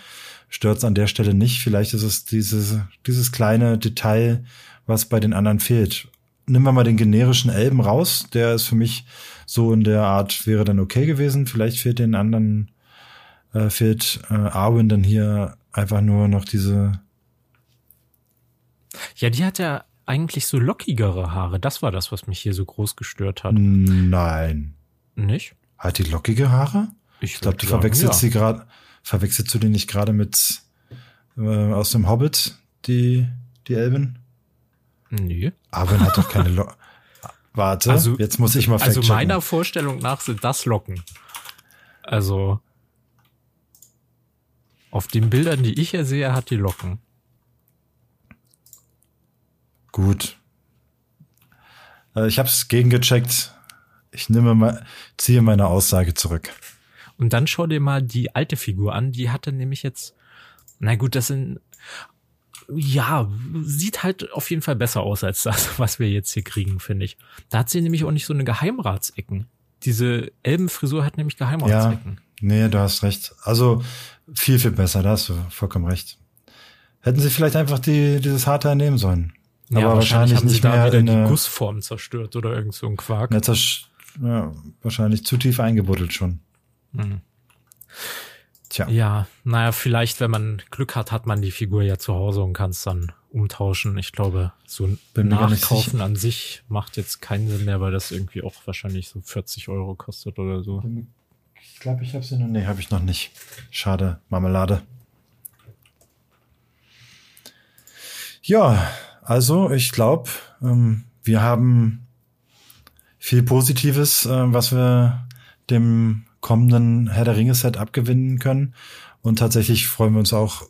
stört es an der Stelle nicht. Vielleicht ist es dieses, dieses kleine Detail, was bei den anderen fehlt. Nehmen wir mal den generischen Elben raus. Der ist für mich so in der Art, wäre dann okay gewesen. Vielleicht fehlt den anderen, äh, fehlt äh, Arwen dann hier einfach nur noch diese. Ja, die hat ja eigentlich so lockigere Haare. Das war das, was mich hier so groß gestört hat. Nein. Nicht? Hat die lockige Haare? Ich, ich glaube, du verwechselst ja. sie gerade, verwechselst du die nicht gerade mit äh, aus dem Hobbit, die, die Elben? Nee. Arwen hat doch keine (laughs) Locken. Warte, also, jetzt muss ich mal Also meiner Vorstellung nach sind das Locken. Also auf den Bildern, die ich hier sehe, hat die Locken. Gut. Äh, ich habe es gegengecheckt. Ich nehme mal, ziehe meine Aussage zurück. Und dann schau dir mal die alte Figur an. Die hatte nämlich jetzt, na gut, das sind, ja, sieht halt auf jeden Fall besser aus als das, was wir jetzt hier kriegen, finde ich. Da hat sie nämlich auch nicht so eine Geheimratsecken. Diese Elbenfrisur hat nämlich Geheimratsecken. Ja, nee, du hast recht. Also viel, viel besser, da hast du vollkommen recht. Hätten sie vielleicht einfach die, dieses Haarteil nehmen sollen. Ja, aber wahrscheinlich, wahrscheinlich haben nicht sie da wieder die Gussform zerstört oder irgend so ein Quark. Ja, ja, wahrscheinlich zu tief eingebuddelt schon. Mhm. Tja. Ja, naja, vielleicht, wenn man Glück hat, hat man die Figur ja zu Hause und kann es dann umtauschen. Ich glaube, so ein Bin Nachkaufen an sich macht jetzt keinen Sinn mehr, weil das irgendwie auch wahrscheinlich so 40 Euro kostet oder so. Ich glaube, ich habe sie noch. Nee, habe ich noch nicht. Schade, Marmelade. Ja, also, ich glaube, ähm, wir haben viel Positives, äh, was wir dem kommenden Herr der Ringe-Set abgewinnen können. Und tatsächlich freuen wir uns auch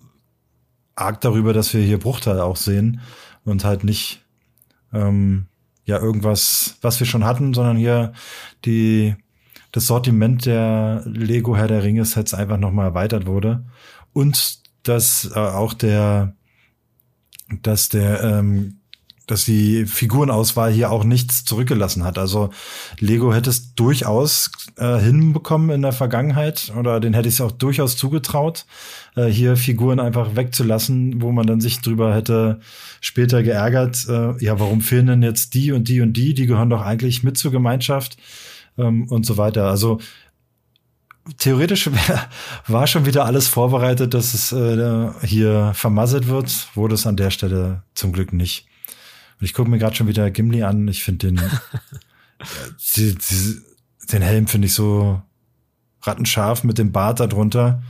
arg darüber, dass wir hier Bruchteil auch sehen und halt nicht ähm, ja irgendwas, was wir schon hatten, sondern hier die das Sortiment der Lego Herr der Ringe Sets einfach nochmal erweitert wurde und dass äh, auch der dass der ähm, dass die Figurenauswahl hier auch nichts zurückgelassen hat. Also Lego hätte es durchaus äh, hinbekommen in der Vergangenheit oder den hätte ich es auch durchaus zugetraut, äh, hier Figuren einfach wegzulassen, wo man dann sich drüber hätte später geärgert, äh, ja, warum fehlen denn jetzt die und die und die, die gehören doch eigentlich mit zur Gemeinschaft ähm, und so weiter. Also theoretisch (laughs) war schon wieder alles vorbereitet, dass es äh, hier vermasselt wird, wurde es an der Stelle zum Glück nicht. Und ich gucke mir gerade schon wieder Gimli an. Ich finde den, (laughs) die, die, den Helm finde ich so rattenscharf mit dem Bart darunter.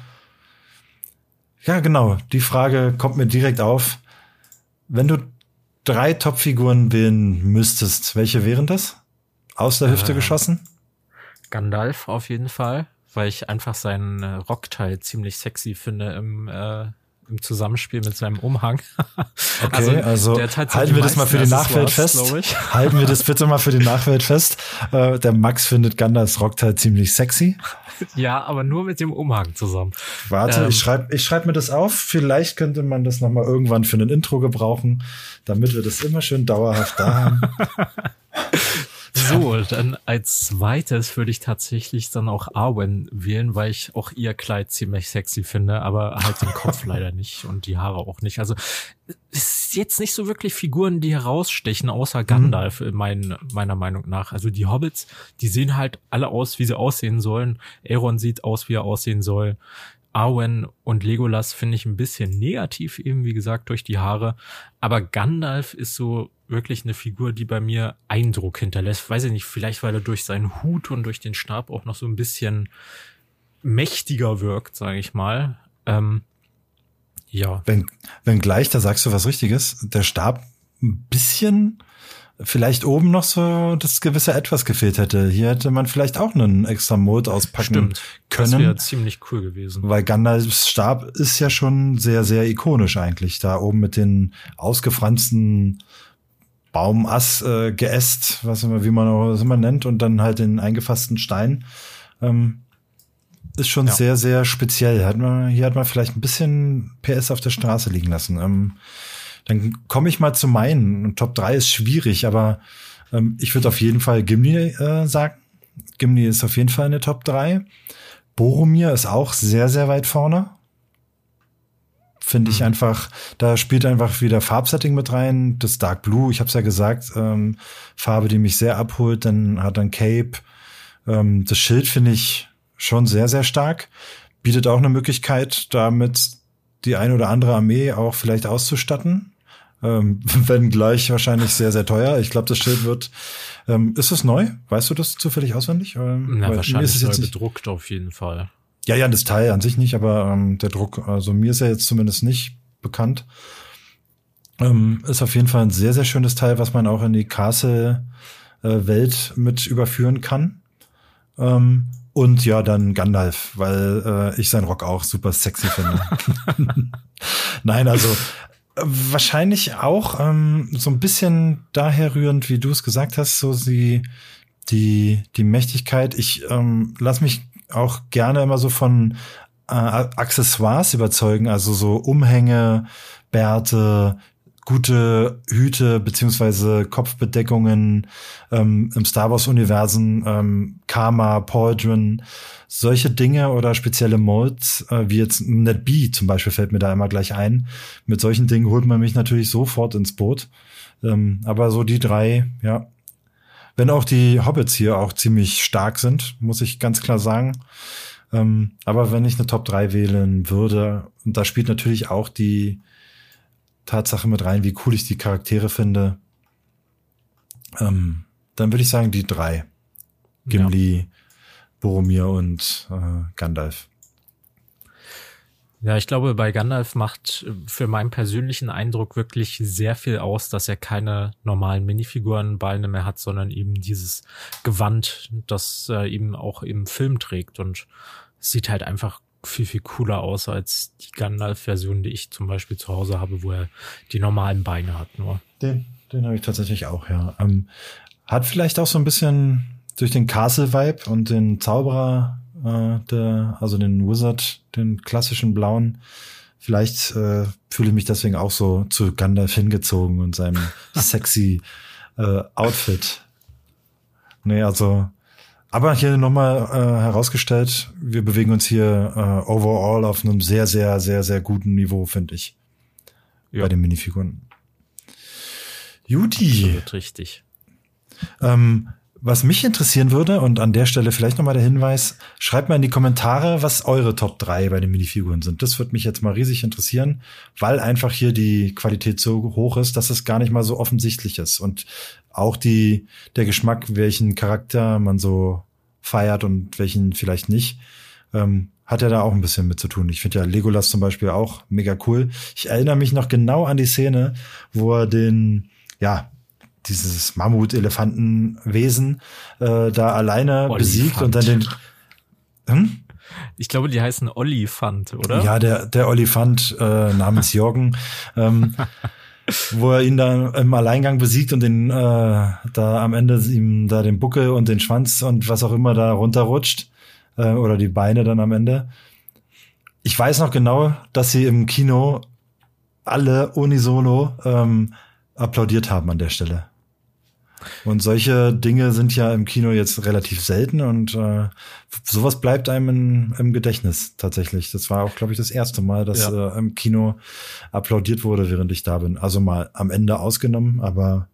Ja, genau. Die Frage kommt mir direkt auf. Wenn du drei Topfiguren wählen müsstest, welche wären das? Aus der Hüfte äh, geschossen? Gandalf auf jeden Fall, weil ich einfach seinen äh, Rockteil ziemlich sexy finde im äh, im Zusammenspiel mit seinem Umhang. (laughs) Okay, also, also halten wir das mal für die Nachwelt fest. (laughs) halten wir das bitte mal für die Nachwelt fest. Äh, der Max findet Gandalfs Rockteil ziemlich sexy. (laughs) Ja, aber nur mit dem Umhang zusammen. Warte, ähm, ich schreibe ich schreib mir das auf. Vielleicht könnte man das noch mal irgendwann für ein Intro gebrauchen, damit wir das immer schön dauerhaft da haben. So, dann als zweites würde ich tatsächlich dann auch Arwen wählen, weil ich auch ihr Kleid ziemlich sexy finde, aber halt den Kopf (laughs) leider nicht und die Haare auch nicht. Also es ist jetzt nicht so wirklich Figuren, die herausstechen, außer mhm. Gandalf mhm. mein, meiner Meinung nach. Also die Hobbits, die sehen halt alle aus, wie sie aussehen sollen. Aeron sieht aus, wie er aussehen soll. Arwen und Legolas finde ich ein bisschen negativ, eben wie gesagt, durch die Haare. Aber Gandalf ist so wirklich eine Figur, die bei mir Eindruck hinterlässt. Weiß ich nicht, vielleicht weil er durch seinen Hut und durch den Stab auch noch so ein bisschen mächtiger wirkt, sage ich mal. Ähm, ja. Wenn, wenn gleich, da sagst du was Richtiges, der Stab ein bisschen vielleicht oben noch so das gewisse Etwas gefehlt hätte. Hier hätte man vielleicht auch einen extra Mode auspacken Stimmt, können. Das wäre ziemlich cool gewesen. Weil Gandalfs Stab ist ja schon sehr, sehr ikonisch eigentlich. Da oben mit den ausgefransten Baumass äh, geäst, was immer, wie man auch was immer nennt, und dann halt den eingefassten Stein. Ähm, ist schon ja. sehr, sehr speziell. Hat man, hier hat man vielleicht ein bisschen PS auf der Straße liegen lassen. Ähm, dann komme ich mal zu meinen. Top 3 ist schwierig, aber ähm, ich würde auf jeden Fall Gimli äh, sagen. Gimli ist auf jeden Fall eine Top 3. Boromir ist auch sehr, sehr weit vorne. Finde ich mhm. einfach, da spielt einfach wieder Farbsetting mit rein. Das Dark Blue, ich habe es ja gesagt, ähm, Farbe, die mich sehr abholt. Dann hat dann Cape. Ähm, das Schild finde ich schon sehr, sehr stark. Bietet auch eine Möglichkeit, damit die eine oder andere Armee auch vielleicht auszustatten. Ähm, (laughs) wenn gleich wahrscheinlich sehr, sehr teuer. Ich glaube, das Schild wird. Ähm, ist es neu? Weißt du das zufällig auswendig? Ähm, Na, wahrscheinlich ist es jetzt bedruckt auf jeden Fall. Ja, ja, das Teil an sich nicht, aber ähm, der Druck, also mir ist er jetzt zumindest nicht bekannt. Ähm, ist auf jeden Fall ein sehr, sehr schönes Teil, was man auch in die Castle-Welt äh, mit überführen kann. Ähm, und ja, dann Gandalf, weil äh, ich seinen Rock auch super sexy finde. (laughs) Nein, also wahrscheinlich auch ähm, so ein bisschen daher rührend, wie du es gesagt hast, so die die die Mächtigkeit. Ich ähm, lass mich auch gerne immer so von äh, Accessoires überzeugen, also so Umhänge, Bärte, gute Hüte beziehungsweise Kopfbedeckungen ähm, im Star Wars Universen, ähm, Karma, Pauldron, solche Dinge oder spezielle Molds, äh, wie jetzt Net B zum Beispiel fällt mir da immer gleich ein. Mit solchen Dingen holt man mich natürlich sofort ins Boot. Ähm, aber so die drei, ja. Wenn auch die Hobbits hier auch ziemlich stark sind, muss ich ganz klar sagen. Ähm, aber wenn ich eine Top 3 wählen würde, und da spielt natürlich auch die Tatsache mit rein, wie cool ich die Charaktere finde, ähm, dann würde ich sagen die drei. Gimli, ja. Boromir und äh, Gandalf. Ja, ich glaube, bei Gandalf macht äh, für meinen persönlichen Eindruck wirklich sehr viel aus, dass er keine normalen Minifigurenbeine mehr hat, sondern eben dieses Gewand, das er eben auch im Film trägt und sieht halt einfach viel, viel cooler aus als die Gandalf-Version, die ich zum Beispiel zu Hause habe, wo er die normalen Beine hat nur. Den, Den habe ich tatsächlich auch, ja. Ähm, hat vielleicht auch so ein bisschen durch den Castle-Vibe und den Zauberer, äh, der, also den Wizard, den klassischen blauen, vielleicht äh, fühle ich mich deswegen auch so zu Gandalf hingezogen und seinem (laughs) sexy äh, Outfit. Nee, also, aber hier nochmal äh, herausgestellt, wir bewegen uns hier äh, overall auf einem sehr, sehr, sehr, sehr guten Niveau, finde ich. Ja. Bei den Minifiguren. Juti. Absolut richtig. Ähm, was mich interessieren würde, und an der Stelle vielleicht nochmal der Hinweis, schreibt mal in die Kommentare, was eure Top 3 bei den Minifiguren sind. Das würde mich jetzt mal riesig interessieren, weil einfach hier die Qualität so hoch ist, dass es gar nicht mal so offensichtlich ist. Und auch die, der Geschmack, welchen Charakter man so feiert und welchen vielleicht nicht, ähm, hat ja da auch ein bisschen mit zu tun. Ich finde ja Legolas zum Beispiel auch mega cool. Ich erinnere mich noch genau an die Szene, wo er den, ja, dieses Mammut-Elefantenwesen äh, da alleine Olifant. besiegt und dann den. Hm? Ich glaube, die heißen Olifant, oder? Ja, der, der Olifant äh, namens (laughs) Jorgen. ähm, wo er ihn da im Alleingang besiegt und den äh, da am Ende ihm da den Buckel und den Schwanz und was auch immer da runterrutscht äh, oder die Beine dann am Ende. Ich weiß noch genau, dass sie im Kino alle unisono ähm, applaudiert haben an der Stelle. Und solche Dinge sind ja im Kino jetzt relativ selten und äh, sowas bleibt einem in, im Gedächtnis tatsächlich. Das war auch, glaube ich, das erste Mal, dass ja. äh, im Kino applaudiert wurde, während ich da bin. Also mal am Ende ausgenommen, aber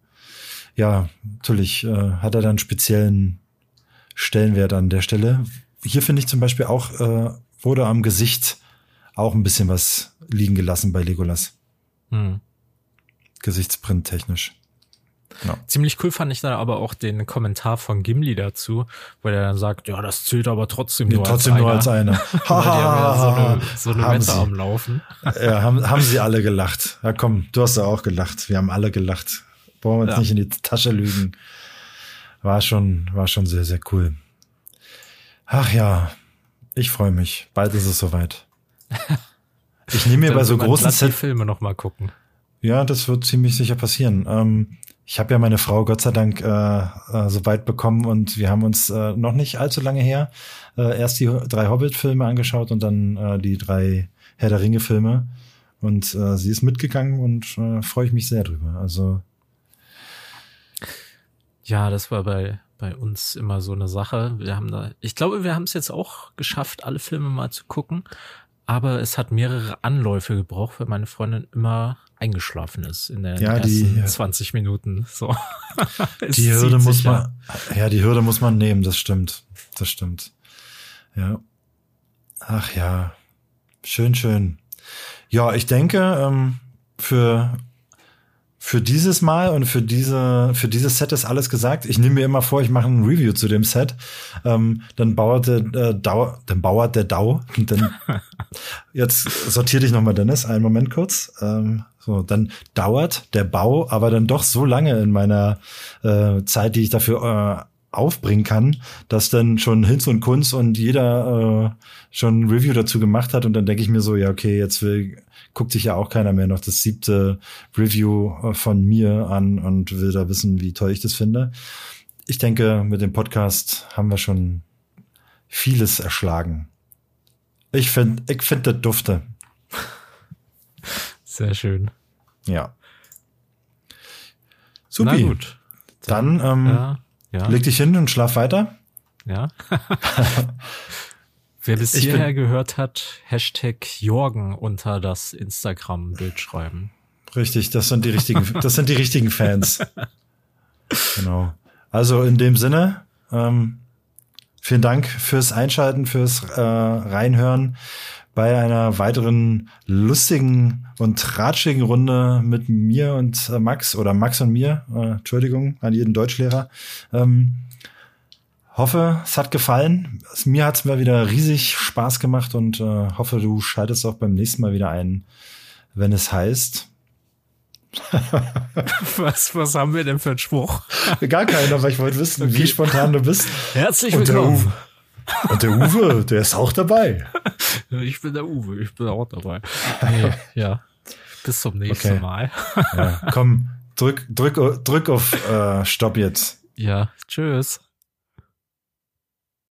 ja, natürlich äh, hat er dann speziellen Stellenwert an der Stelle. Hier finde ich zum Beispiel auch, äh, wurde am Gesicht auch ein bisschen was liegen gelassen bei Legolas. Hm. Gesichtsprint technisch. Ja. Ziemlich cool fand ich dann aber auch den Kommentar von Gimli dazu, wo er dann sagt, ja, das zählt aber trotzdem nur trotzdem als einer. nur als einer. (laughs) Weil die haben ja so eine, so eine Wette am Laufen. Ja, haben, (laughs) haben sie alle gelacht. Ja, komm, du hast ja auch gelacht. Wir haben alle gelacht. Brauchen wir uns ja. nicht in die Tasche lügen. War schon, war schon sehr, sehr cool. Ach ja, ich freue mich. Bald ist es soweit. (laughs) Ich nehme mir bei so großen Set Filme noch mal gucken. Ja, das wird ziemlich sicher passieren. Ähm, ich habe ja meine Frau Gott sei Dank äh, äh, so weit bekommen und wir haben uns äh, noch nicht allzu lange her äh, erst die drei Hobbit-Filme angeschaut und dann äh, die drei Herr der Ringe-Filme. Und äh, sie ist mitgegangen und äh, freue ich mich sehr drüber. Also ja, das war bei bei uns immer so eine Sache. Wir haben da, ich glaube, wir haben es jetzt auch geschafft, alle Filme mal zu gucken aber es hat mehrere Anläufe gebraucht, weil meine Freundin immer eingeschlafen ist in den ja, ersten die, 20 Minuten. So. (laughs) die Hürde muss man, ja, die Hürde muss man nehmen, das stimmt. Das stimmt. Ja. Ach ja. Schön, schön. Ja, ich denke, ähm, für für dieses Mal und für diese für dieses Set ist alles gesagt. Ich nehme mir immer vor, ich mache ein Review zu dem Set. Ähm, dann bauert der äh, Dau, dann bauert der Dau. Dann (laughs) jetzt sortiere dich nochmal, Dennis. Einen Moment kurz. Ähm, so, dann dauert der Bau, aber dann doch so lange in meiner äh, Zeit, die ich dafür äh, aufbringen kann, dass dann schon Hinz und Kunz und jeder äh, schon ein Review dazu gemacht hat und dann denke ich mir so, ja okay, jetzt will guckt sich ja auch keiner mehr noch das siebte Review äh, von mir an und will da wissen, wie toll ich das finde. Ich denke, mit dem Podcast haben wir schon vieles erschlagen. Ich finde, ich finde das dufte. (laughs) Sehr schön. Ja. Supi. Na gut. Dann, Dann ähm, ja, ja. leg dich hin und schlaf weiter. Ja. (laughs) (laughs) Wer bis ich hierher gehört hat, Hashtag Jorgen unter das Instagram-Bild schreiben. Richtig, das sind die richtigen, (laughs) das sind die richtigen Fans. Genau. Also in dem Sinne, ähm, vielen Dank fürs Einschalten, fürs äh, Reinhören bei einer weiteren lustigen und tratschigen Runde mit mir und äh, Max oder Max und mir. Äh, Entschuldigung an jeden Deutschlehrer. Ähm, hoffe, es hat gefallen. Mir hat es mir wieder riesig Spaß gemacht und äh, hoffe, du schaltest auch beim nächsten Mal wieder ein, wenn es heißt. (laughs) was, was haben wir denn für einen Spruch? Gar keinen, aber ich wollte wissen, okay. wie spontan du bist. Herzlich willkommen. Und der, Uwe, und der Uwe, der ist auch dabei. (laughs) Ich bin der Uwe, ich bin auch dabei. (laughs) Nee, ja. Bis zum nächsten okay. Mal. Ja, komm, drück, drück, drück auf äh, Stopp jetzt. Ja, tschüss.